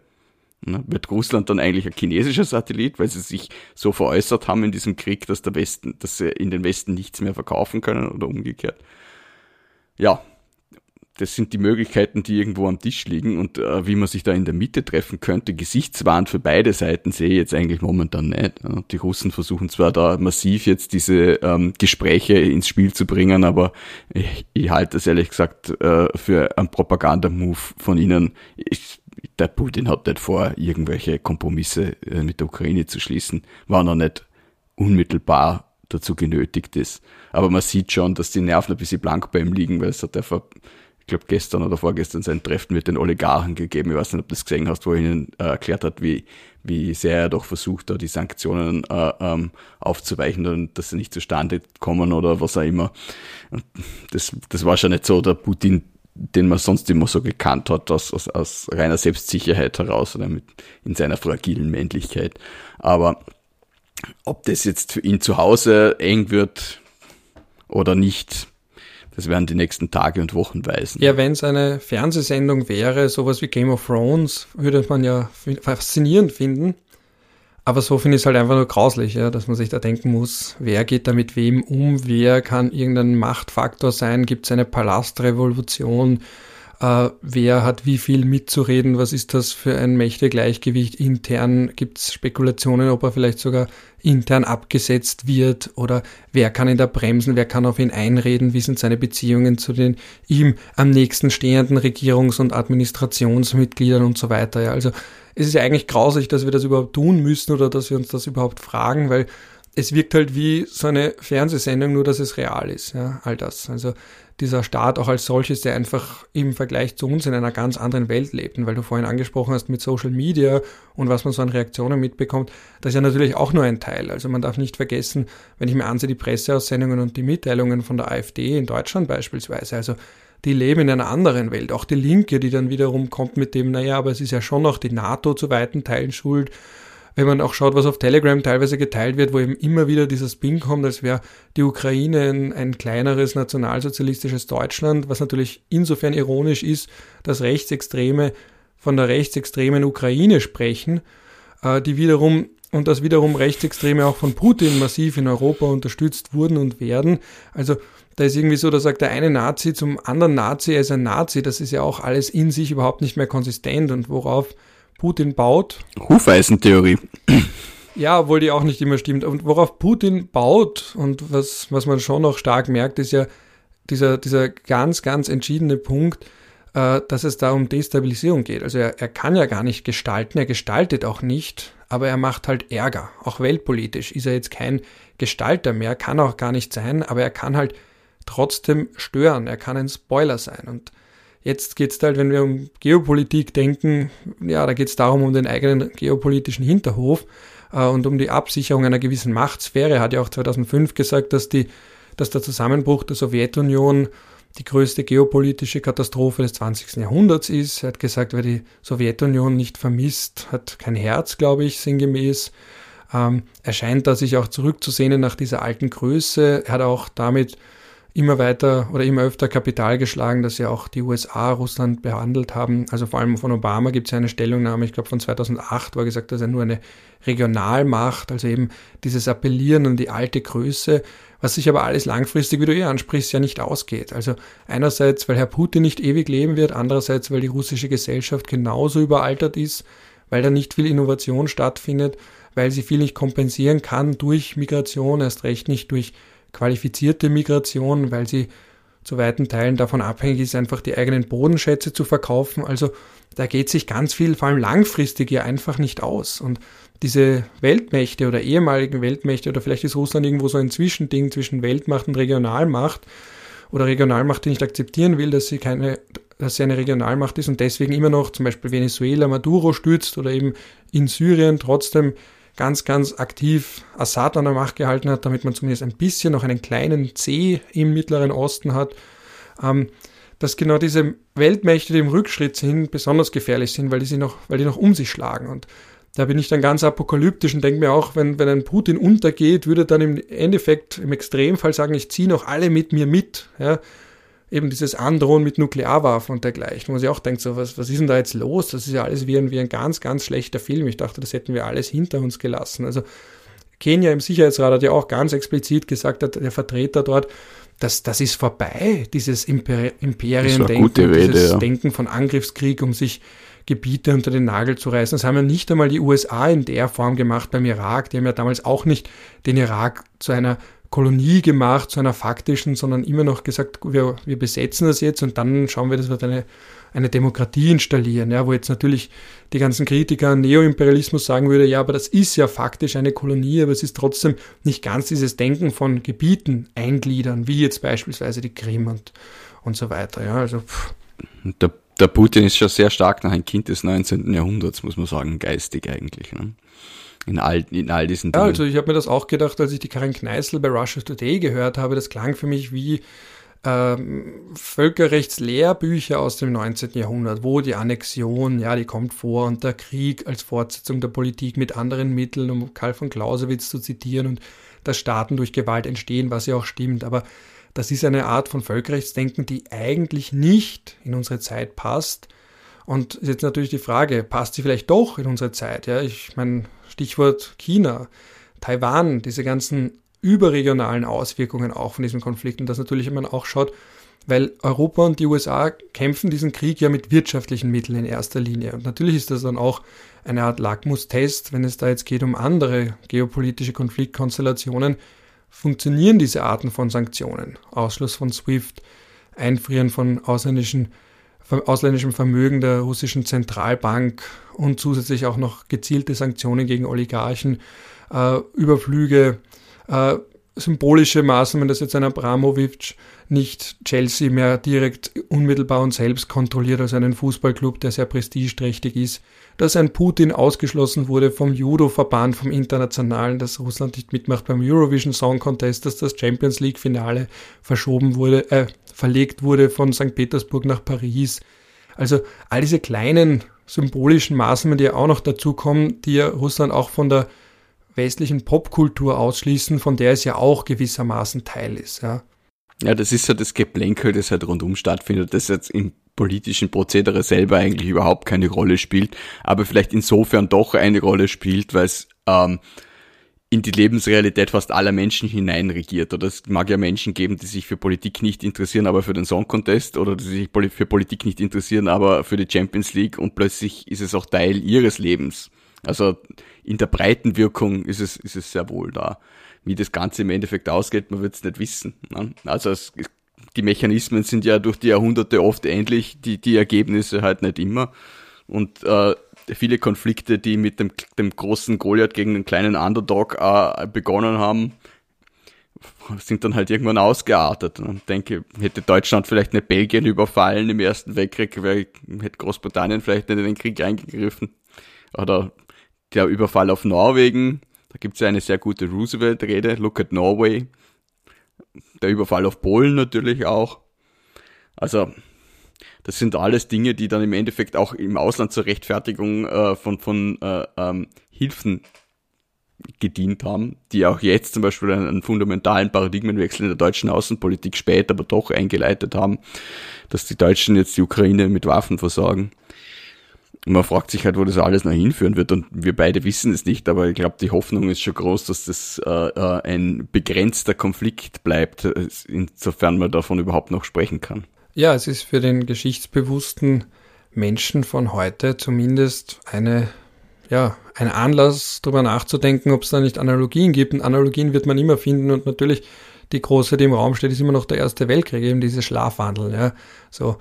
Ja, wird Russland dann eigentlich ein chinesischer Satellit, weil sie sich so veräußert haben in diesem Krieg, dass der Westen, dass sie in den Westen nichts mehr verkaufen können oder umgekehrt? Ja, das sind die Möglichkeiten, die irgendwo am Tisch liegen und äh, wie man sich da in der Mitte treffen könnte. Gesichtswahn für beide Seiten sehe ich jetzt eigentlich momentan nicht. Die Russen versuchen zwar da massiv jetzt diese ähm, Gespräche ins Spiel zu bringen, aber ich, ich halte es ehrlich gesagt äh, für einen Propagandamove von ihnen. Ich, der Putin hat nicht vor, irgendwelche Kompromisse äh, mit der Ukraine zu schließen, war er nicht unmittelbar dazu genötigt ist. Aber man sieht schon, dass die Nerven ein bisschen blank bei ihm liegen, weil es hat einfach ich glaube gestern oder vorgestern sein Treffen mit den Oligarchen gegeben. Ich weiß nicht, ob du das gesehen hast, wo er ihnen äh, erklärt hat, wie, wie sehr er doch versucht, da die Sanktionen äh, ähm, aufzuweichen und dass sie nicht zustande kommen oder was auch immer. Das, das war schon nicht so der Putin den man sonst immer so gekannt hat, aus, aus, aus reiner Selbstsicherheit heraus oder mit, in seiner fragilen Männlichkeit. Aber ob das jetzt für ihn zu Hause eng wird oder nicht, das werden die nächsten Tage und Wochen weisen. Ja, wenn es eine Fernsehsendung wäre, sowas wie Game of Thrones, würde man ja faszinierend finden. Aber so finde ich es halt einfach nur grauslich, ja, dass man sich da denken muss, wer geht da mit wem um, wer kann irgendein Machtfaktor sein, gibt es eine Palastrevolution, äh, wer hat wie viel mitzureden, was ist das für ein Mächtegleichgewicht intern, gibt es Spekulationen, ob er vielleicht sogar intern abgesetzt wird oder wer kann ihn da bremsen, wer kann auf ihn einreden, wie sind seine Beziehungen zu den ihm am nächsten stehenden Regierungs- und Administrationsmitgliedern und so weiter. Ja, also es ist ja eigentlich grausig, dass wir das überhaupt tun müssen oder dass wir uns das überhaupt fragen, weil es wirkt halt wie so eine Fernsehsendung, nur dass es real ist, ja, all das. Also dieser Staat auch als solches, der einfach im Vergleich zu uns in einer ganz anderen Welt lebt. Und weil du vorhin angesprochen hast mit Social Media und was man so an Reaktionen mitbekommt, das ist ja natürlich auch nur ein Teil. Also man darf nicht vergessen, wenn ich mir ansehe, die Presseaussendungen und die Mitteilungen von der AfD in Deutschland beispielsweise, also die leben in einer anderen Welt. Auch die Linke, die dann wiederum kommt mit dem, naja, aber es ist ja schon noch die NATO zu weiten Teilen schuld. Wenn man auch schaut, was auf Telegram teilweise geteilt wird, wo eben immer wieder dieser Spin kommt, als wäre die Ukraine ein, ein kleineres nationalsozialistisches Deutschland, was natürlich insofern ironisch ist, dass Rechtsextreme von der rechtsextremen Ukraine sprechen, äh, die wiederum und dass wiederum Rechtsextreme auch von Putin massiv in Europa unterstützt wurden und werden. Also da ist irgendwie so, da sagt der eine Nazi zum anderen Nazi, er ist ein Nazi. Das ist ja auch alles in sich überhaupt nicht mehr konsistent und worauf Putin baut. Hufeisentheorie. Ja, obwohl die auch nicht immer stimmt. Und worauf Putin baut und was, was man schon noch stark merkt, ist ja dieser, dieser ganz, ganz entschiedene Punkt, äh, dass es da um Destabilisierung geht. Also er, er kann ja gar nicht gestalten, er gestaltet auch nicht, aber er macht halt Ärger. Auch weltpolitisch ist er jetzt kein Gestalter mehr, kann auch gar nicht sein, aber er kann halt trotzdem stören. Er kann ein Spoiler sein. Und jetzt geht es halt, wenn wir um Geopolitik denken, ja, da geht es darum, um den eigenen geopolitischen Hinterhof äh, und um die Absicherung einer gewissen Machtsphäre. Hat ja auch 2005 gesagt, dass, die, dass der Zusammenbruch der Sowjetunion die größte geopolitische Katastrophe des 20. Jahrhunderts ist. Er hat gesagt, wer die Sowjetunion nicht vermisst, hat kein Herz, glaube ich, sinngemäß. Ähm, er scheint da sich auch zurückzusehnen nach dieser alten Größe. Er hat auch damit immer weiter oder immer öfter Kapital geschlagen, dass ja auch die USA Russland behandelt haben. Also vor allem von Obama gibt es ja eine Stellungnahme, ich glaube von 2008, wo er gesagt, dass er nur eine Regionalmacht, also eben dieses Appellieren an die alte Größe, was sich aber alles langfristig, wie du eh ansprichst, ja nicht ausgeht. Also einerseits, weil Herr Putin nicht ewig leben wird, andererseits, weil die russische Gesellschaft genauso überaltert ist, weil da nicht viel Innovation stattfindet, weil sie viel nicht kompensieren kann durch Migration, erst recht nicht durch qualifizierte Migration, weil sie zu weiten Teilen davon abhängig ist, einfach die eigenen Bodenschätze zu verkaufen. Also da geht sich ganz viel, vor allem langfristig, ja einfach nicht aus. Und diese Weltmächte oder ehemaligen Weltmächte oder vielleicht ist Russland irgendwo so ein Zwischending zwischen Weltmacht und Regionalmacht oder Regionalmacht, die nicht akzeptieren will, dass sie keine, dass sie eine Regionalmacht ist und deswegen immer noch zum Beispiel Venezuela Maduro stützt oder eben in Syrien trotzdem ganz, ganz aktiv Assad an der Macht gehalten hat, damit man zumindest ein bisschen noch einen kleinen C im Mittleren Osten hat, ähm, dass genau diese Weltmächte, die im Rückschritt sind, besonders gefährlich sind, weil die, sie noch, weil die noch um sich schlagen. Und da bin ich dann ganz apokalyptisch und denke mir auch, wenn, wenn ein Putin untergeht, würde dann im Endeffekt, im Extremfall sagen, ich ziehe noch alle mit mir mit. Ja? Eben dieses Androhen mit Nuklearwaffen und dergleichen, wo man sich auch denkt, so, was, was ist denn da jetzt los? Das ist ja alles wie ein, wie ein ganz, ganz schlechter Film. Ich dachte, das hätten wir alles hinter uns gelassen. Also Kenia im Sicherheitsrat hat ja auch ganz explizit gesagt, der Vertreter dort, dass das ist vorbei, dieses Imper Imperiendenken, dieses ja. Denken von Angriffskrieg, um sich Gebiete unter den Nagel zu reißen. Das haben ja nicht einmal die USA in der Form gemacht beim Irak. Die haben ja damals auch nicht den Irak zu einer Kolonie gemacht, zu einer faktischen, sondern immer noch gesagt, wir, wir besetzen das jetzt und dann schauen wir, dass wir eine, eine Demokratie installieren, ja, wo jetzt natürlich die ganzen Kritiker Neoimperialismus sagen würde, ja, aber das ist ja faktisch eine Kolonie, aber es ist trotzdem nicht ganz dieses Denken von Gebieten eingliedern, wie jetzt beispielsweise die Krim und, und so weiter, ja, also. Der, der Putin ist schon sehr stark nach ein Kind des 19. Jahrhunderts, muss man sagen, geistig eigentlich. Ne? In all, in all diesen Dingen. Ja, also ich habe mir das auch gedacht, als ich die Karin Kneißl bei Russia Today gehört habe. Das klang für mich wie ähm, Völkerrechtslehrbücher aus dem 19. Jahrhundert, wo die Annexion, ja, die kommt vor und der Krieg als Fortsetzung der Politik mit anderen Mitteln, um Karl von Clausewitz zu zitieren und dass Staaten durch Gewalt entstehen, was ja auch stimmt, aber das ist eine Art von Völkerrechtsdenken, die eigentlich nicht in unsere Zeit passt. Und jetzt natürlich die Frage, passt sie vielleicht doch in unsere Zeit? Ja, ich meine, Stichwort China, Taiwan, diese ganzen überregionalen Auswirkungen auch von diesem Konflikt. Und das natürlich, man auch schaut, weil Europa und die USA kämpfen diesen Krieg ja mit wirtschaftlichen Mitteln in erster Linie. Und natürlich ist das dann auch eine Art Lackmustest, wenn es da jetzt geht um andere geopolitische Konfliktkonstellationen. Funktionieren diese Arten von Sanktionen? Ausschluss von SWIFT, Einfrieren von ausländischen, ausländischem Vermögen der russischen Zentralbank und zusätzlich auch noch gezielte Sanktionen gegen Oligarchen, äh, Überflüge äh, symbolische Maßnahmen, dass jetzt ein Abramovic nicht Chelsea mehr direkt unmittelbar und selbst kontrolliert als einen Fußballclub, der sehr prestigeträchtig ist, dass ein Putin ausgeschlossen wurde vom Judo-Verband, vom Internationalen, dass Russland nicht mitmacht beim Eurovision Song Contest, dass das Champions League Finale verschoben wurde, äh, verlegt wurde von St. Petersburg nach Paris. Also all diese kleinen symbolischen Maßnahmen, die ja auch noch dazukommen, die ja Russland auch von der westlichen Popkultur ausschließen, von der es ja auch gewissermaßen Teil ist. Ja, ja das ist ja das Geplänkel, das halt rundum stattfindet, das jetzt im politischen Prozedere selber eigentlich überhaupt keine Rolle spielt, aber vielleicht insofern doch eine Rolle spielt, weil es ähm, in die Lebensrealität fast aller Menschen hineinregiert. Oder es mag ja Menschen geben, die sich für Politik nicht interessieren, aber für den Song Contest oder die sich für Politik nicht interessieren, aber für die Champions League und plötzlich ist es auch Teil ihres Lebens. Also in der breiten Wirkung ist es, ist es sehr wohl da. Wie das Ganze im Endeffekt ausgeht, man wird es nicht wissen. Ne? Also es, die Mechanismen sind ja durch die Jahrhunderte oft ähnlich, die, die Ergebnisse halt nicht immer. Und äh, viele Konflikte, die mit dem, dem großen Goliath gegen den kleinen Underdog äh, begonnen haben, sind dann halt irgendwann ausgeartet. Und denke, hätte Deutschland vielleicht nicht Belgien überfallen im Ersten Weltkrieg, wäre, hätte Großbritannien vielleicht nicht in den Krieg eingegriffen. Oder der Überfall auf Norwegen, da gibt es ja eine sehr gute Roosevelt-Rede, Look at Norway. Der Überfall auf Polen natürlich auch. Also, das sind alles Dinge, die dann im Endeffekt auch im Ausland zur Rechtfertigung äh, von, von äh, ähm, Hilfen gedient haben, die auch jetzt zum Beispiel einen, einen, fundamentalen Paradigmenwechsel in der deutschen Außenpolitik später aber doch eingeleitet haben, dass die Deutschen jetzt die Ukraine mit Waffen versorgen. Und man fragt sich halt, wo das alles noch hinführen wird. Und wir beide wissen es nicht, aber ich glaube, die Hoffnung ist schon groß, dass das äh, äh, ein begrenzter Konflikt bleibt, insofern man davon überhaupt noch sprechen kann. Ja, es ist für den geschichtsbewussten Menschen von heute zumindest eine, ja, ein Anlass, darüber nachzudenken, ob es da nicht Analogien gibt. Und Analogien wird man immer finden und natürlich die große, die im Raum steht, ist immer noch der Erste Weltkrieg, eben diese Schlafwandel, ja. So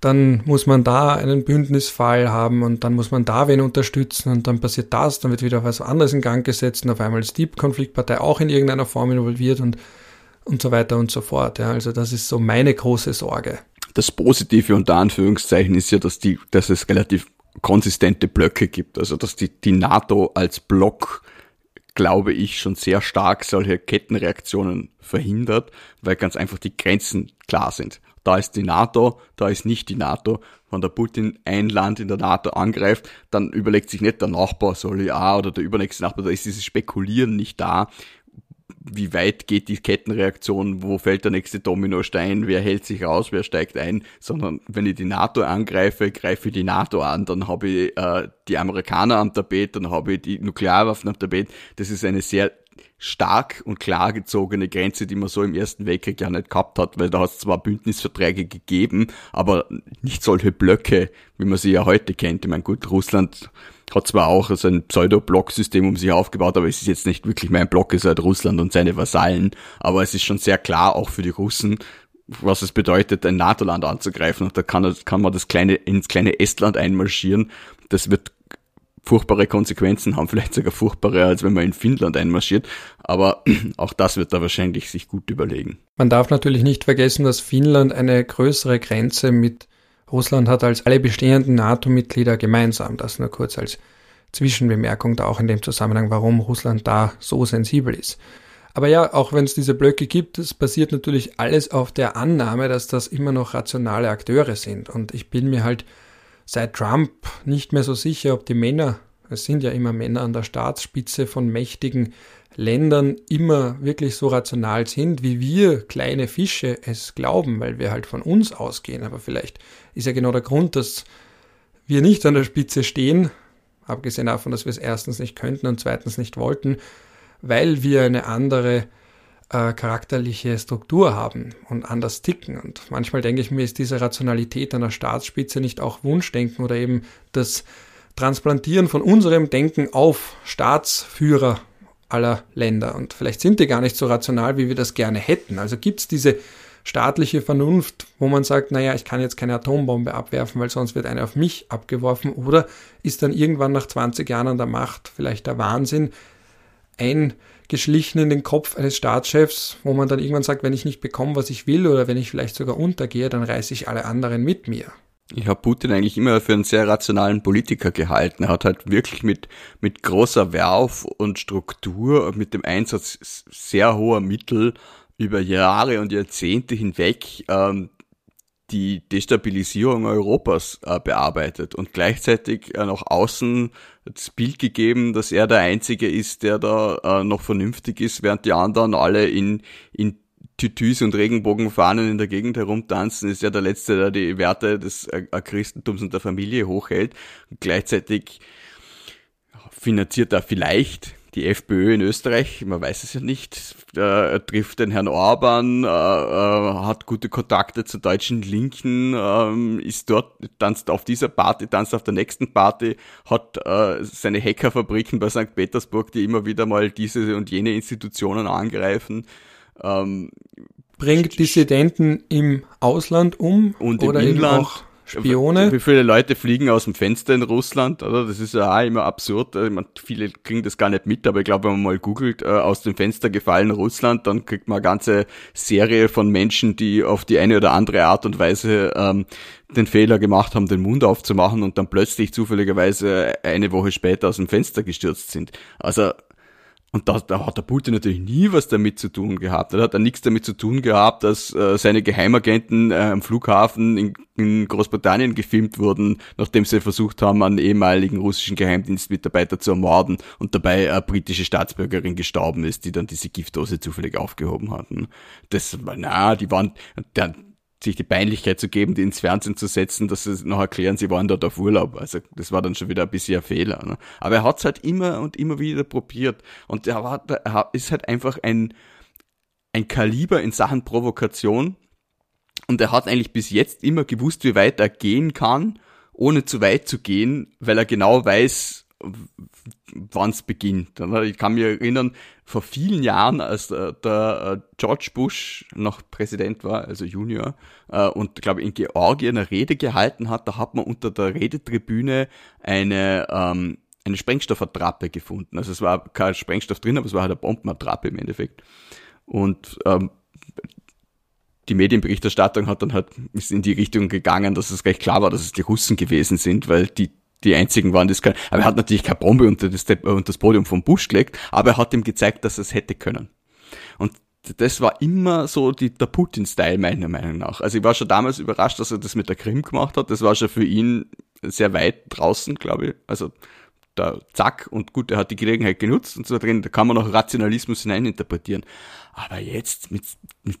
dann muss man da einen Bündnisfall haben und dann muss man da wen unterstützen und dann passiert das, dann wird wieder was anderes in Gang gesetzt und auf einmal ist die Konfliktpartei auch in irgendeiner Form involviert und, und so weiter und so fort. Ja, also das ist so meine große Sorge. Das Positive unter Anführungszeichen ist ja, dass, die, dass es relativ konsistente Blöcke gibt, also dass die, die NATO als Block glaube ich, schon sehr stark solche Kettenreaktionen verhindert, weil ganz einfach die Grenzen klar sind da ist die NATO, da ist nicht die NATO. Wenn der Putin ein Land in der NATO angreift, dann überlegt sich nicht der Nachbar, soll ja, oder der übernächste Nachbar, da ist dieses Spekulieren nicht da. Wie weit geht die Kettenreaktion? Wo fällt der nächste Dominostein? Wer hält sich raus? Wer steigt ein? Sondern wenn ich die NATO angreife, greife ich die NATO an, dann habe ich äh, die Amerikaner am Tapet, dann habe ich die Nuklearwaffen am Tapet. Das ist eine sehr stark und klar gezogene Grenze, die man so im Ersten Weltkrieg ja nicht gehabt hat, weil da hat es zwar Bündnisverträge gegeben, aber nicht solche Blöcke, wie man sie ja heute kennt. Ich meine, gut, Russland hat zwar auch so ein Pseudo-Block-System um sich aufgebaut, aber es ist jetzt nicht wirklich mehr ein Block, es ist halt Russland und seine Vasallen, aber es ist schon sehr klar, auch für die Russen, was es bedeutet, ein NATO-Land anzugreifen. Und da kann, kann man das kleine, ins kleine Estland einmarschieren. Das wird furchtbare Konsequenzen haben, *laughs* vielleicht sogar furchtbare, als wenn man in Finnland einmarschiert. Aber *clears throat* auch das wird er wahrscheinlich sich gut überlegen. Man darf natürlich nicht vergessen, dass Finnland eine größere Grenze mit Russland hat als alle bestehenden NATO-Mitglieder gemeinsam. Das nur kurz als Zwischenbemerkung da auch in dem Zusammenhang, warum Russland da so sensibel ist. Aber ja, auch wenn es diese Blöcke gibt, es basiert natürlich alles auf der Annahme, dass das immer noch rationale Akteure sind. Und ich bin mir halt seit Trump nicht mehr so sicher, ob die Männer, es sind ja immer Männer an der Staatsspitze von mächtigen Ländern, immer wirklich so rational sind, wie wir kleine Fische es glauben, weil wir halt von uns ausgehen. Aber vielleicht ist ja genau der Grund, dass wir nicht an der Spitze stehen, abgesehen davon, dass wir es erstens nicht könnten und zweitens nicht wollten, weil wir eine andere äh, charakterliche Struktur haben und anders ticken. Und manchmal denke ich mir, ist diese Rationalität an der Staatsspitze nicht auch Wunschdenken oder eben das Transplantieren von unserem Denken auf Staatsführer aller Länder. Und vielleicht sind die gar nicht so rational, wie wir das gerne hätten. Also gibt es diese staatliche Vernunft, wo man sagt, naja, ich kann jetzt keine Atombombe abwerfen, weil sonst wird eine auf mich abgeworfen. Oder ist dann irgendwann nach 20 Jahren an der Macht vielleicht der Wahnsinn, eingeschlichen in den Kopf eines Staatschefs, wo man dann irgendwann sagt, wenn ich nicht bekomme, was ich will oder wenn ich vielleicht sogar untergehe, dann reiße ich alle anderen mit mir. Ich habe Putin eigentlich immer für einen sehr rationalen Politiker gehalten. Er hat halt wirklich mit, mit großer Werf und Struktur, mit dem Einsatz sehr hoher Mittel über Jahre und Jahrzehnte hinweg ähm, die Destabilisierung Europas äh, bearbeitet und gleichzeitig äh, nach außen das Bild gegeben, dass er der Einzige ist, der da äh, noch vernünftig ist, während die anderen alle in, in Tütüs und Regenbogenfahnen in der Gegend herumtanzen, ist ja der Letzte, der die Werte des äh, Christentums und der Familie hochhält. Und gleichzeitig finanziert er vielleicht die FPÖ in Österreich, man weiß es ja nicht, äh, trifft den Herrn Orban, äh, äh, hat gute Kontakte zur deutschen Linken, äh, ist dort, tanzt auf dieser Party, tanzt auf der nächsten Party, hat äh, seine Hackerfabriken bei St. Petersburg, die immer wieder mal diese und jene Institutionen angreifen. Ähm, Bringt Dissidenten im Ausland um und oder im Inland. auch Spione. Wie viele Leute fliegen aus dem Fenster in Russland, oder? Das ist ja auch immer absurd. Meine, viele kriegen das gar nicht mit, aber ich glaube, wenn man mal googelt, äh, aus dem Fenster gefallen Russland, dann kriegt man eine ganze Serie von Menschen, die auf die eine oder andere Art und Weise ähm, den Fehler gemacht haben, den Mund aufzumachen und dann plötzlich zufälligerweise eine Woche später aus dem Fenster gestürzt sind. Also und da, da hat der Putin natürlich nie was damit zu tun gehabt. Da hat er nichts damit zu tun gehabt, dass äh, seine Geheimagenten äh, am Flughafen in, in, Großbritannien gefilmt wurden, nachdem sie versucht haben, einen ehemaligen russischen Geheimdienstmitarbeiter zu ermorden und dabei eine britische Staatsbürgerin gestorben ist, die dann diese Giftdose zufällig aufgehoben hatten. Das war, na, die waren, der, sich die Peinlichkeit zu geben, die ins Fernsehen zu setzen, dass sie noch erklären, sie waren dort auf Urlaub. Also das war dann schon wieder ein bisschen ein Fehler. Ne? Aber er hat es halt immer und immer wieder probiert. Und er, war, er ist halt einfach ein, ein Kaliber in Sachen Provokation. Und er hat eigentlich bis jetzt immer gewusst, wie weit er gehen kann, ohne zu weit zu gehen, weil er genau weiß, wann es beginnt. Ich kann mich erinnern, vor vielen Jahren, als der, der äh, George Bush noch Präsident war, also Junior, äh, und glaube in Georgien eine Rede gehalten hat, da hat man unter der Redetribüne eine ähm, eine Sprengstoffattrappe gefunden. Also es war kein Sprengstoff drin, aber es war halt eine Bombenattrappe im Endeffekt. Und ähm, die Medienberichterstattung hat dann halt ist in die Richtung gegangen, dass es recht klar war, dass es die Russen gewesen sind, weil die die einzigen waren, das kann. Aber er hat natürlich keine Bombe unter das, unter das Podium vom Bush gelegt, aber er hat ihm gezeigt, dass er es hätte können. Und das war immer so die, der Putin-Style meiner Meinung nach. Also ich war schon damals überrascht, dass er das mit der Krim gemacht hat. Das war schon für ihn sehr weit draußen, glaube ich. Also da zack und gut, er hat die Gelegenheit genutzt und so drin, da kann man noch Rationalismus hineininterpretieren. Aber jetzt mit, mit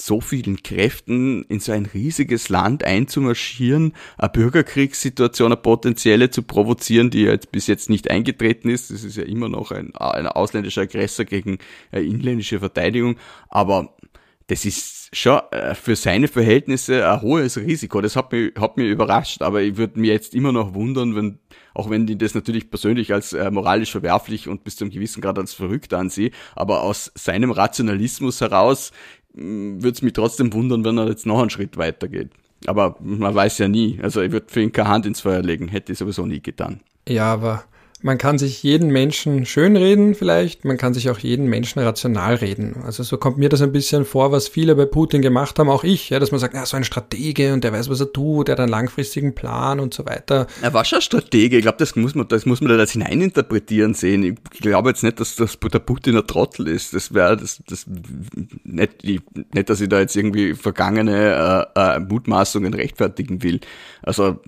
so vielen Kräften in so ein riesiges Land einzumarschieren, eine Bürgerkriegssituation, eine potenzielle zu provozieren, die jetzt bis jetzt nicht eingetreten ist. Das ist ja immer noch ein, ein ausländischer Aggressor gegen eine inländische Verteidigung. Aber das ist schon äh, für seine Verhältnisse ein hohes Risiko. Das hat mich, hat mich überrascht, aber ich würde mir jetzt immer noch wundern, wenn, auch wenn ich das natürlich persönlich als äh, moralisch verwerflich und bis zum gewissen Grad als verrückt ansehe, aber aus seinem Rationalismus heraus würde es mich trotzdem wundern, wenn er jetzt noch einen Schritt weiter geht. Aber man weiß ja nie. Also ich würde für ihn keine Hand ins Feuer legen, hätte ich sowieso nie getan. Ja, aber man kann sich jeden Menschen schönreden vielleicht, man kann sich auch jeden Menschen rational reden. Also so kommt mir das ein bisschen vor, was viele bei Putin gemacht haben, auch ich, ja, dass man sagt, ja, so ein Stratege und der weiß, was er tut, der hat einen langfristigen Plan und so weiter. Er war schon ein Stratege, ich glaube, das muss man, das muss man da das hineininterpretieren sehen. Ich glaube jetzt nicht, dass das der Putin ein Trottel ist. Das wäre das, das nicht, nicht, dass ich da jetzt irgendwie vergangene äh, äh, Mutmaßungen rechtfertigen will. Also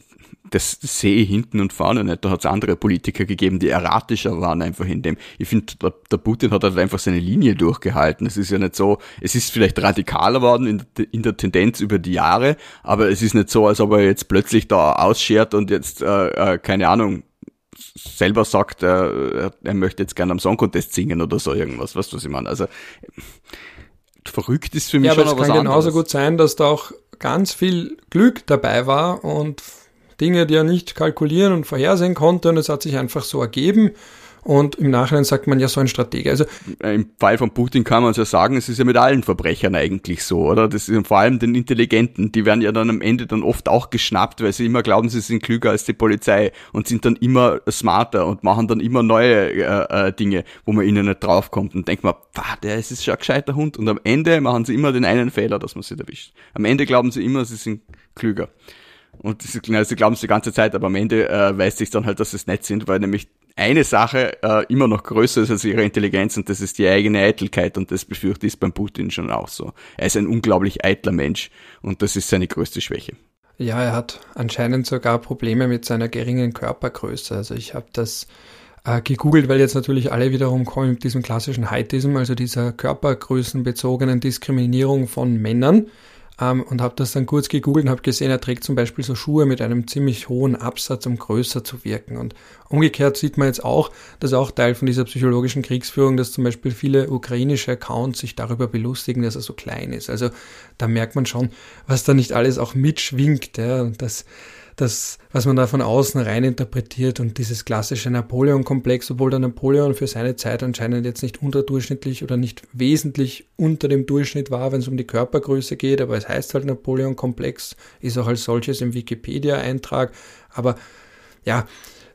das sehe ich hinten und vorne nicht. Da hat es andere Politiker gegeben, die erratischer waren einfach in dem. Ich finde, der, der, Putin hat halt einfach seine Linie durchgehalten. Es ist ja nicht so, es ist vielleicht radikaler worden in, in, der Tendenz über die Jahre, aber es ist nicht so, als ob er jetzt plötzlich da ausschert und jetzt, äh, äh, keine Ahnung, selber sagt, äh, er möchte jetzt gerne am Song Contest singen oder so irgendwas. Weißt du, was ich meine? Also, verrückt ist für mich ja, schon aber es kann genauso gut sein, dass da auch ganz viel Glück dabei war und Dinge, die er nicht kalkulieren und vorhersehen konnte und es hat sich einfach so ergeben. Und im Nachhinein sagt man ja so ein Stratege. Also im Fall von Putin kann man es ja sagen, es ist ja mit allen Verbrechern eigentlich so, oder? Das ist vor allem den Intelligenten, die werden ja dann am Ende dann oft auch geschnappt, weil sie immer glauben, sie sind klüger als die Polizei und sind dann immer smarter und machen dann immer neue äh, äh, Dinge, wo man ihnen nicht draufkommt und denkt man, der ist schon ein gescheiter Hund. Und am Ende machen sie immer den einen Fehler, dass man sie erwischt. Am Ende glauben sie immer, sie sind klüger. Und sie, sie glauben es die ganze Zeit, aber am Ende äh, weiß sich dann halt, dass es nicht sind, weil nämlich eine Sache äh, immer noch größer ist als ihre Intelligenz und das ist die eigene Eitelkeit und das befürchte ich beim Putin schon auch so. Er ist ein unglaublich eitler Mensch und das ist seine größte Schwäche. Ja, er hat anscheinend sogar Probleme mit seiner geringen Körpergröße. Also ich habe das äh, gegoogelt, weil jetzt natürlich alle wiederum kommen mit diesem klassischen Heightism, also dieser körpergrößenbezogenen Diskriminierung von Männern ähm, und habe das dann kurz gegoogelt und habe gesehen, er trägt zum Beispiel so Schuhe mit einem ziemlich hohen Absatz, um größer zu wirken. Und umgekehrt sieht man jetzt auch, das ist auch Teil von dieser psychologischen Kriegsführung, dass zum Beispiel viele ukrainische Accounts sich darüber belustigen, dass er so klein ist. Also da merkt man schon, was da nicht alles auch mitschwingt. Ja, das das, was man da von außen rein interpretiert und dieses klassische Napoleon-Komplex, obwohl der Napoleon für seine Zeit anscheinend jetzt nicht unterdurchschnittlich oder nicht wesentlich unter dem Durchschnitt war, wenn es um die Körpergröße geht, aber es heißt halt Napoleon-Komplex, ist auch als solches im Wikipedia-Eintrag, aber ja,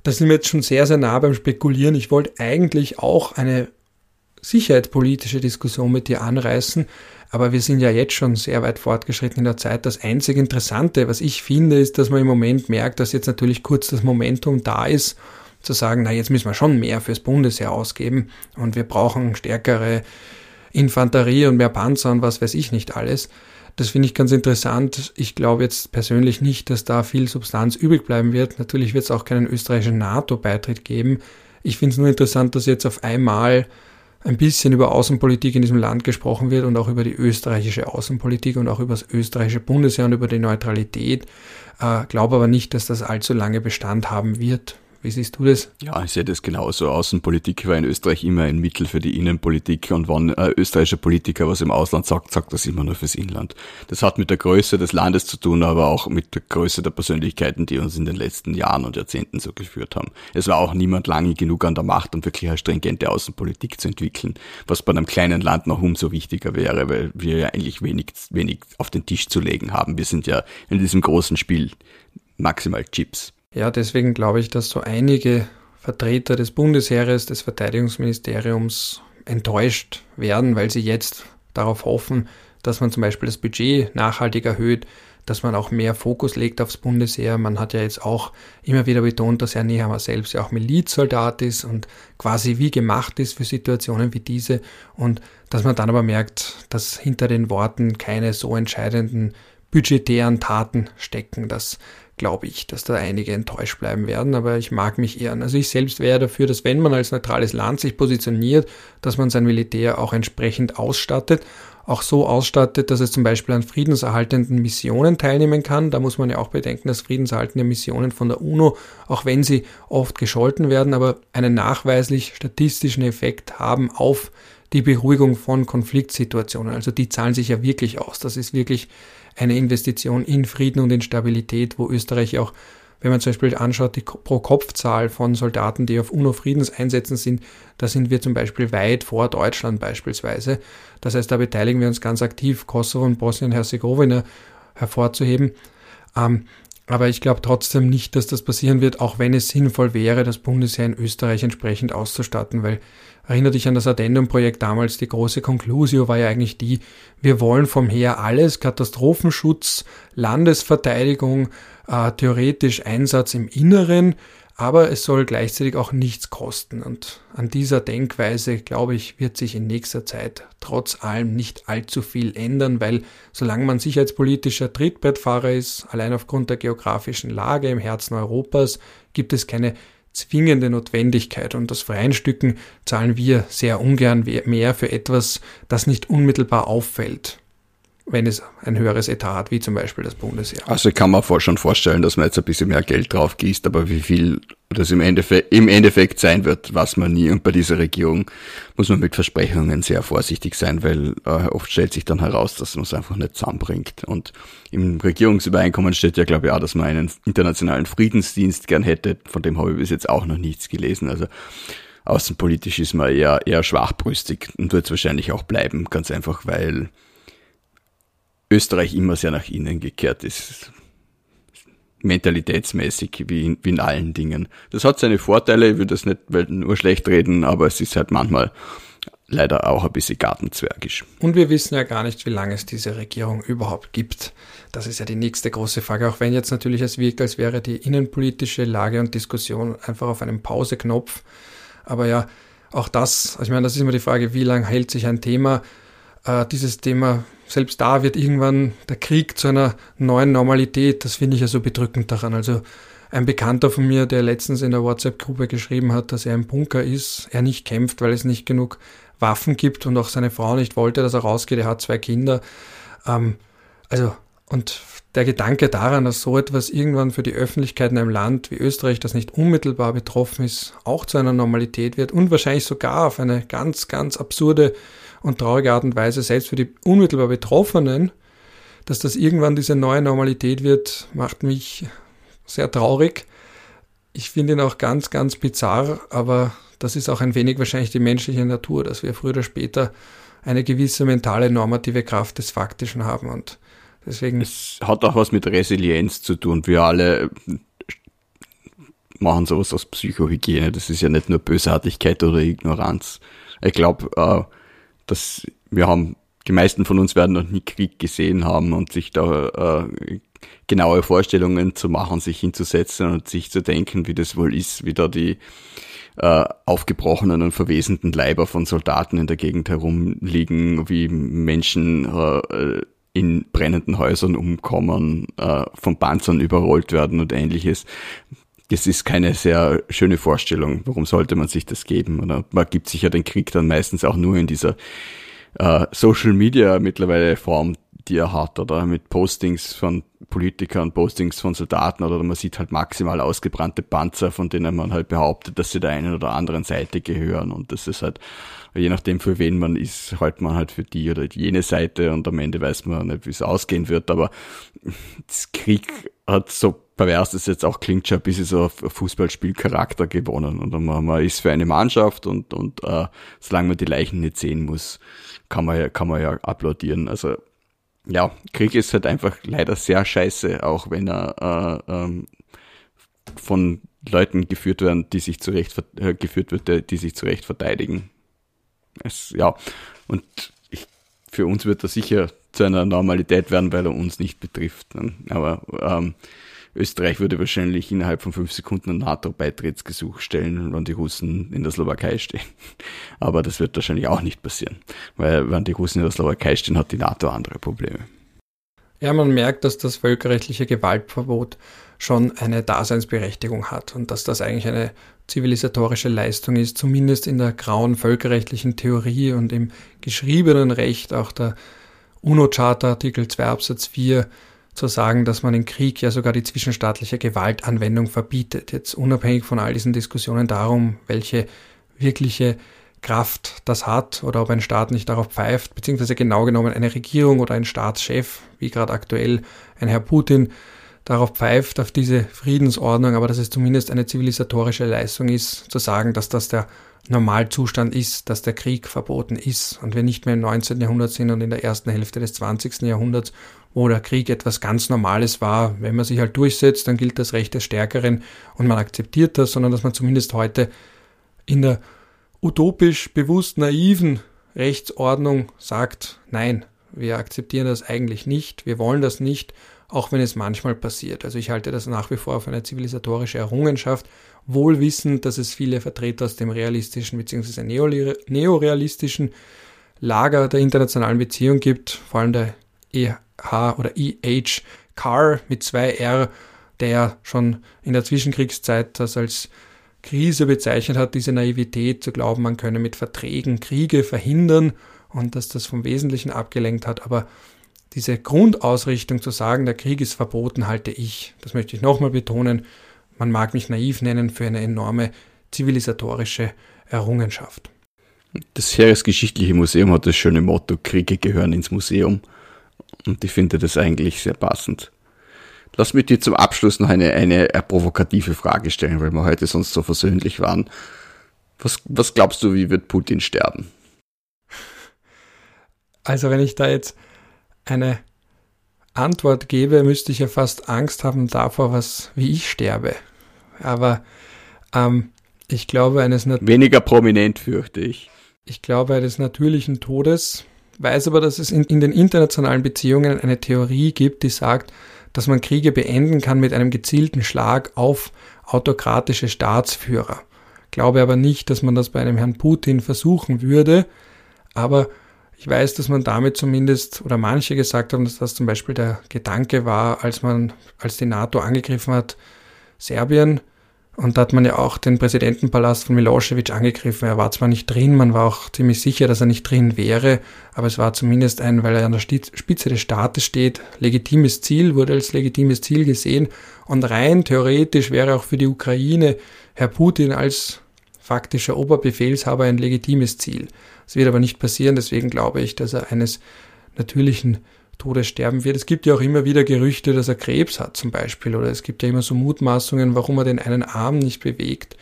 da sind wir jetzt schon sehr, sehr nah beim Spekulieren. Ich wollte eigentlich auch eine sicherheitspolitische Diskussion mit dir anreißen, aber wir sind ja jetzt schon sehr weit fortgeschritten in der Zeit. Das einzig Interessante, was ich finde, ist, dass man im Moment merkt, dass jetzt natürlich kurz das Momentum da ist, zu sagen, na, jetzt müssen wir schon mehr fürs Bundesheer ausgeben und wir brauchen stärkere Infanterie und mehr Panzer und was weiß ich nicht alles. Das finde ich ganz interessant. Ich glaube jetzt persönlich nicht, dass da viel Substanz übrig bleiben wird. Natürlich wird es auch keinen österreichischen NATO-Beitritt geben. Ich finde es nur interessant, dass jetzt auf einmal ein bisschen über Außenpolitik in diesem Land gesprochen wird und auch über die österreichische Außenpolitik und auch über das österreichische Bundesheer und über die Neutralität. Äh, glaube aber nicht, dass das allzu lange Bestand haben wird. Wie siehst du das? Ja, ich sehe das genauso. Außenpolitik war in Österreich immer ein Mittel für die Innenpolitik und wenn ein österreichischer Politiker was im Ausland sagt, sagt das immer nur fürs Inland. Das hat mit der Größe des Landes zu tun, aber auch mit der Größe der Persönlichkeiten, die uns in den letzten Jahren und Jahrzehnten so geführt haben. Es war auch niemand lange genug an der Macht, um wirklich eine stringente Außenpolitik zu entwickeln, was bei einem kleinen Land noch umso wichtiger wäre, weil wir ja eigentlich wenig, wenig auf den Tisch zu legen haben. Wir sind ja in diesem großen Spiel maximal Chips. Ja, deswegen glaube ich, dass so einige Vertreter des Bundesheeres, des Verteidigungsministeriums enttäuscht werden, weil sie jetzt darauf hoffen, dass man zum Beispiel das Budget nachhaltig erhöht, dass man auch mehr Fokus legt aufs Bundesheer. Man hat ja jetzt auch immer wieder betont, dass Herr Nehammer selbst ja auch Milizsoldat ist und quasi wie gemacht ist für Situationen wie diese und dass man dann aber merkt, dass hinter den Worten keine so entscheidenden budgetären Taten stecken. Das glaube ich, dass da einige enttäuscht bleiben werden, aber ich mag mich ehren. Also ich selbst wäre dafür, dass wenn man als neutrales Land sich positioniert, dass man sein Militär auch entsprechend ausstattet, auch so ausstattet, dass es zum Beispiel an friedenserhaltenden Missionen teilnehmen kann. Da muss man ja auch bedenken, dass friedenserhaltende Missionen von der UNO, auch wenn sie oft gescholten werden, aber einen nachweislich statistischen Effekt haben auf die Beruhigung von Konfliktsituationen. Also die zahlen sich ja wirklich aus. Das ist wirklich eine Investition in Frieden und in Stabilität, wo Österreich auch, wenn man zum Beispiel anschaut, die Pro-Kopf-Zahl von Soldaten, die auf UNO-Friedenseinsätzen sind, da sind wir zum Beispiel weit vor Deutschland beispielsweise. Das heißt, da beteiligen wir uns ganz aktiv, Kosovo und Bosnien-Herzegowina hervorzuheben. Ähm, Aber ich glaube trotzdem nicht, dass das passieren wird, auch wenn es sinnvoll wäre, das Bundesheer in Österreich entsprechend auszustatten, weil erinnere dich an das Addendum-Projekt damals, die große Conclusio war ja eigentlich die, wir wollen vom Heer alles, Katastrophenschutz, Landesverteidigung, äh, theoretisch Einsatz im Inneren, aber es soll gleichzeitig auch nichts kosten. Und an dieser Denkweise, glaube ich, wird sich in nächster Zeit trotz allem nicht allzu viel ändern, weil solange man sicherheitspolitischer Trittbrettfahrer ist, allein aufgrund der geografischen Lage im Herzen Europas, gibt es keine zwingende Notwendigkeit. Und das freien Stücken zahlen wir sehr ungern mehr für etwas, das nicht unmittelbar auffällt wenn es ein höheres Etat hat, wie zum Beispiel das Bundesheer. Also ich kann mir schon vorstellen, dass man jetzt ein bisschen mehr Geld drauf gießt, aber wie viel das im Endeffekt, im Endeffekt sein wird, weiß man nie. Und bei dieser Regierung muss man mit Versprechungen sehr vorsichtig sein, weil äh, oft stellt sich dann heraus, dass man es einfach nicht zusammenbringt. Und im Regierungsübereinkommen steht ja, glaube ich, auch, dass man einen internationalen Friedensdienst gern hätte. Von dem habe ich bis jetzt auch noch nichts gelesen. Also außenpolitisch ist man eher, eher schwachbrüstig und wird es wahrscheinlich auch bleiben, ganz einfach, weil Österreich immer sehr nach innen gekehrt ist. Mentalitätsmäßig, wie in, wie in allen Dingen. Das hat seine Vorteile, ich würde das nicht nur schlecht reden, aber es ist halt manchmal leider auch ein bisschen gartenzwergisch. Und wir wissen ja gar nicht, wie lange es diese Regierung überhaupt gibt. Das ist ja die nächste große Frage, auch wenn jetzt natürlich es wirkt, als wäre die innenpolitische Lage und Diskussion einfach auf einem Pauseknopf. Aber ja, auch das, also ich meine, das ist immer die Frage, wie lange hält sich ein Thema. Äh, dieses Thema selbst da wird irgendwann der Krieg zu einer neuen Normalität. Das finde ich ja so bedrückend daran. Also ein Bekannter von mir, der letztens in der WhatsApp-Gruppe geschrieben hat, dass er im Bunker ist, er nicht kämpft, weil es nicht genug Waffen gibt und auch seine Frau nicht wollte, dass er rausgeht. Er hat zwei Kinder. Ähm, also, und der Gedanke daran, dass so etwas irgendwann für die Öffentlichkeit in einem Land wie Österreich, das nicht unmittelbar betroffen ist, auch zu einer Normalität wird und wahrscheinlich sogar auf eine ganz, ganz absurde und traurige Art und Weise, selbst für die unmittelbar Betroffenen, dass das irgendwann diese neue Normalität wird, macht mich sehr traurig. Ich finde ihn auch ganz, ganz bizarr, aber das ist auch ein wenig wahrscheinlich die menschliche Natur, dass wir früher oder später eine gewisse mentale normative Kraft des Faktischen haben und deswegen. Es hat auch was mit Resilienz zu tun. Wir alle machen sowas aus Psychohygiene. Das ist ja nicht nur Bösartigkeit oder Ignoranz. Ich glaube, äh, dass wir haben, die meisten von uns werden noch nie Krieg gesehen haben und sich da äh, genaue Vorstellungen zu machen, sich hinzusetzen und sich zu denken, wie das wohl ist, wie da die äh, aufgebrochenen und verwesenden Leiber von Soldaten in der Gegend herumliegen, wie Menschen äh, in brennenden Häusern umkommen, äh, von Panzern überrollt werden und ähnliches. Das ist keine sehr schöne Vorstellung. Warum sollte man sich das geben? Oder man gibt sich ja den Krieg dann meistens auch nur in dieser äh, Social Media mittlerweile Form, die er hat, oder mit Postings von Politikern, Postings von Soldaten, oder man sieht halt maximal ausgebrannte Panzer, von denen man halt behauptet, dass sie der einen oder anderen Seite gehören. Und das ist halt, je nachdem für wen man ist, halt man halt für die oder jene Seite und am Ende weiß man nicht, wie es ausgehen wird. Aber das Krieg hat so pervers das jetzt auch klingt, schon ein bisschen so Fußballspielcharakter gewonnen. Und man, man ist für eine Mannschaft und, und äh, solange man die Leichen nicht sehen muss, kann man ja, kann man ja applaudieren. Also ja, Krieg ist halt einfach leider sehr scheiße, auch wenn er äh, ähm, von Leuten geführt werden, die sich zurecht äh, geführt wird, die sich zurecht verteidigen. Es, ja, und ich, für uns wird er sicher zu einer Normalität werden, weil er uns nicht betrifft. Ne? Aber ähm, Österreich würde wahrscheinlich innerhalb von fünf Sekunden ein NATO-Beitrittsgesuch stellen, wenn die Russen in der Slowakei stehen. *laughs* Aber das wird wahrscheinlich auch nicht passieren, weil wenn die Russen in der Slowakei stehen, hat die NATO andere Probleme. Ja, man merkt, dass das völkerrechtliche Gewaltverbot schon eine Daseinsberechtigung hat und dass das eigentlich eine zivilisatorische Leistung ist, zumindest in der grauen völkerrechtlichen Theorie und im geschriebenen Recht, auch der UNO-Charta Artikel 2 Absatz 4 zu sagen, dass man im Krieg ja sogar die zwischenstaatliche Gewaltanwendung verbietet. Jetzt unabhängig von all diesen Diskussionen darum, welche wirkliche Kraft das hat oder ob ein Staat nicht darauf pfeift, beziehungsweise genau genommen eine Regierung oder ein Staatschef, wie gerade aktuell ein Herr Putin, darauf pfeift, auf diese Friedensordnung, aber dass es zumindest eine zivilisatorische Leistung ist, zu sagen, dass das der Normalzustand ist, dass der Krieg verboten ist und wir nicht mehr im 19. Jahrhundert sind und in der ersten Hälfte des 20. Jahrhunderts, wo der Krieg etwas ganz Normales war. Wenn man sich halt durchsetzt, dann gilt das Recht des Stärkeren und man akzeptiert das, sondern dass man zumindest heute in der utopisch bewusst naiven Rechtsordnung sagt, nein, wir akzeptieren das eigentlich nicht, wir wollen das nicht, auch wenn es manchmal passiert. Also ich halte das nach wie vor für eine zivilisatorische Errungenschaft, wohl wissend, dass es viele Vertreter aus dem realistischen bzw. neorealistischen Lager der internationalen Beziehung gibt, vor allem der EH oder EH Carr mit zwei R, der schon in der Zwischenkriegszeit das als Krise bezeichnet hat, diese Naivität zu glauben, man könne mit Verträgen Kriege verhindern und dass das vom Wesentlichen abgelenkt hat. Aber diese Grundausrichtung zu sagen, der Krieg ist verboten, halte ich, das möchte ich nochmal betonen, man mag mich naiv nennen, für eine enorme zivilisatorische Errungenschaft. Das Heeresgeschichtliche Museum hat das schöne Motto, Kriege gehören ins Museum. Und ich finde das eigentlich sehr passend. Lass mich dir zum Abschluss noch eine, eine provokative Frage stellen, weil wir heute sonst so versöhnlich waren. Was, was glaubst du, wie wird Putin sterben? Also wenn ich da jetzt eine Antwort gebe, müsste ich ja fast Angst haben davor, was, wie ich sterbe. Aber ähm, ich glaube eines weniger prominent fürchte ich. Ich glaube eines natürlichen Todes, weiß aber, dass es in, in den internationalen Beziehungen eine Theorie gibt, die sagt, dass man Kriege beenden kann mit einem gezielten Schlag auf autokratische Staatsführer. Glaube aber nicht, dass man das bei einem Herrn Putin versuchen würde, aber ich weiß, dass man damit zumindest, oder manche gesagt haben, dass das zum Beispiel der Gedanke war, als man, als die NATO angegriffen hat, Serbien, und da hat man ja auch den Präsidentenpalast von Milosevic angegriffen. Er war zwar nicht drin, man war auch ziemlich sicher, dass er nicht drin wäre, aber es war zumindest ein, weil er an der Spitze des Staates steht, legitimes Ziel, wurde als legitimes Ziel gesehen. Und rein theoretisch wäre auch für die Ukraine Herr Putin als faktischer Oberbefehlshaber ein legitimes Ziel. Es wird aber nicht passieren, deswegen glaube ich, dass er eines natürlichen Todes sterben wird. Es gibt ja auch immer wieder Gerüchte, dass er Krebs hat zum Beispiel, oder es gibt ja immer so Mutmaßungen, warum er den einen Arm nicht bewegt.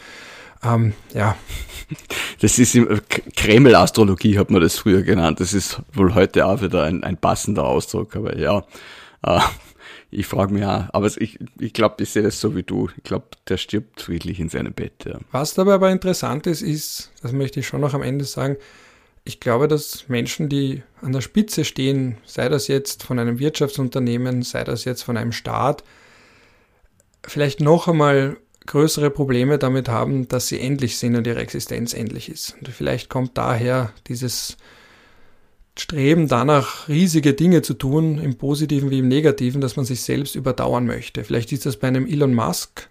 Ähm, ja. *laughs* Das ist Kreml-Astrologie, hat man das früher genannt. Das ist wohl heute auch wieder ein, ein passender Ausdruck, aber ja. Äh, *laughs* ich frage mich auch, aber ich, ich glaube, ich sehe das so wie du. Ich glaube, der stirbt friedlich in seinem Bett. Ja. Was dabei aber interessant ist, ist, das möchte ich schon noch am Ende sagen, ich glaube, dass Menschen, die an der Spitze stehen, sei das jetzt von einem Wirtschaftsunternehmen, sei das jetzt von einem Staat, vielleicht noch einmal größere Probleme damit haben, dass sie endlich sind und ihre Existenz endlich ist. Und vielleicht kommt daher dieses Streben danach, riesige Dinge zu tun, im positiven wie im negativen, dass man sich selbst überdauern möchte. Vielleicht ist das bei einem Elon Musk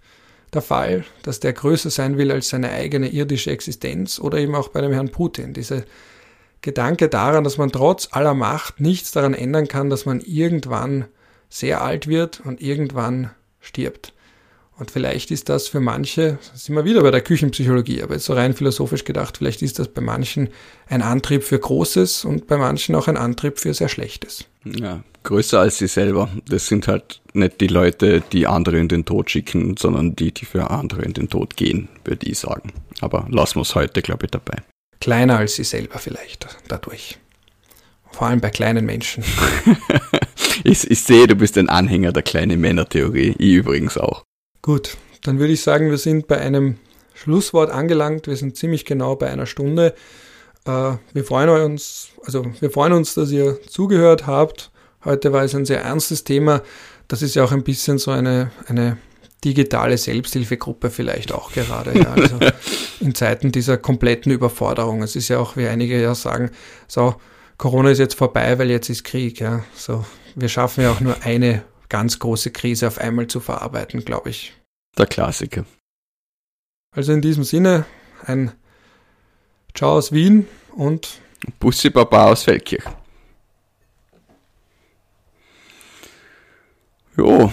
der Fall, dass der größer sein will als seine eigene irdische Existenz oder eben auch bei dem Herrn Putin. Diese Gedanke daran, dass man trotz aller Macht nichts daran ändern kann, dass man irgendwann sehr alt wird und irgendwann stirbt. Und vielleicht ist das für manche, sind wir wieder bei der Küchenpsychologie, aber jetzt so rein philosophisch gedacht, vielleicht ist das bei manchen ein Antrieb für Großes und bei manchen auch ein Antrieb für sehr Schlechtes. Ja, größer als sie selber. Das sind halt nicht die Leute, die andere in den Tod schicken, sondern die, die für andere in den Tod gehen, würde ich sagen. Aber lassen wir es heute, glaube ich, dabei kleiner als sie selber vielleicht dadurch. Vor allem bei kleinen Menschen. *laughs* ich, ich sehe, du bist ein Anhänger der kleinen Männer-Theorie. Ich übrigens auch. Gut, dann würde ich sagen, wir sind bei einem Schlusswort angelangt. Wir sind ziemlich genau bei einer Stunde. Äh, wir freuen uns, also wir freuen uns, dass ihr zugehört habt. Heute war es ein sehr ernstes Thema. Das ist ja auch ein bisschen so eine, eine digitale Selbsthilfegruppe vielleicht auch gerade. Ja. Also *laughs* in Zeiten dieser kompletten Überforderung. Es ist ja auch, wie einige ja sagen, so, Corona ist jetzt vorbei, weil jetzt ist Krieg. Ja. So, wir schaffen ja auch nur eine ganz große Krise auf einmal zu verarbeiten, glaube ich. Der Klassiker. Also in diesem Sinne ein Ciao aus Wien und Bussi Baba aus Feldkirch. Jo.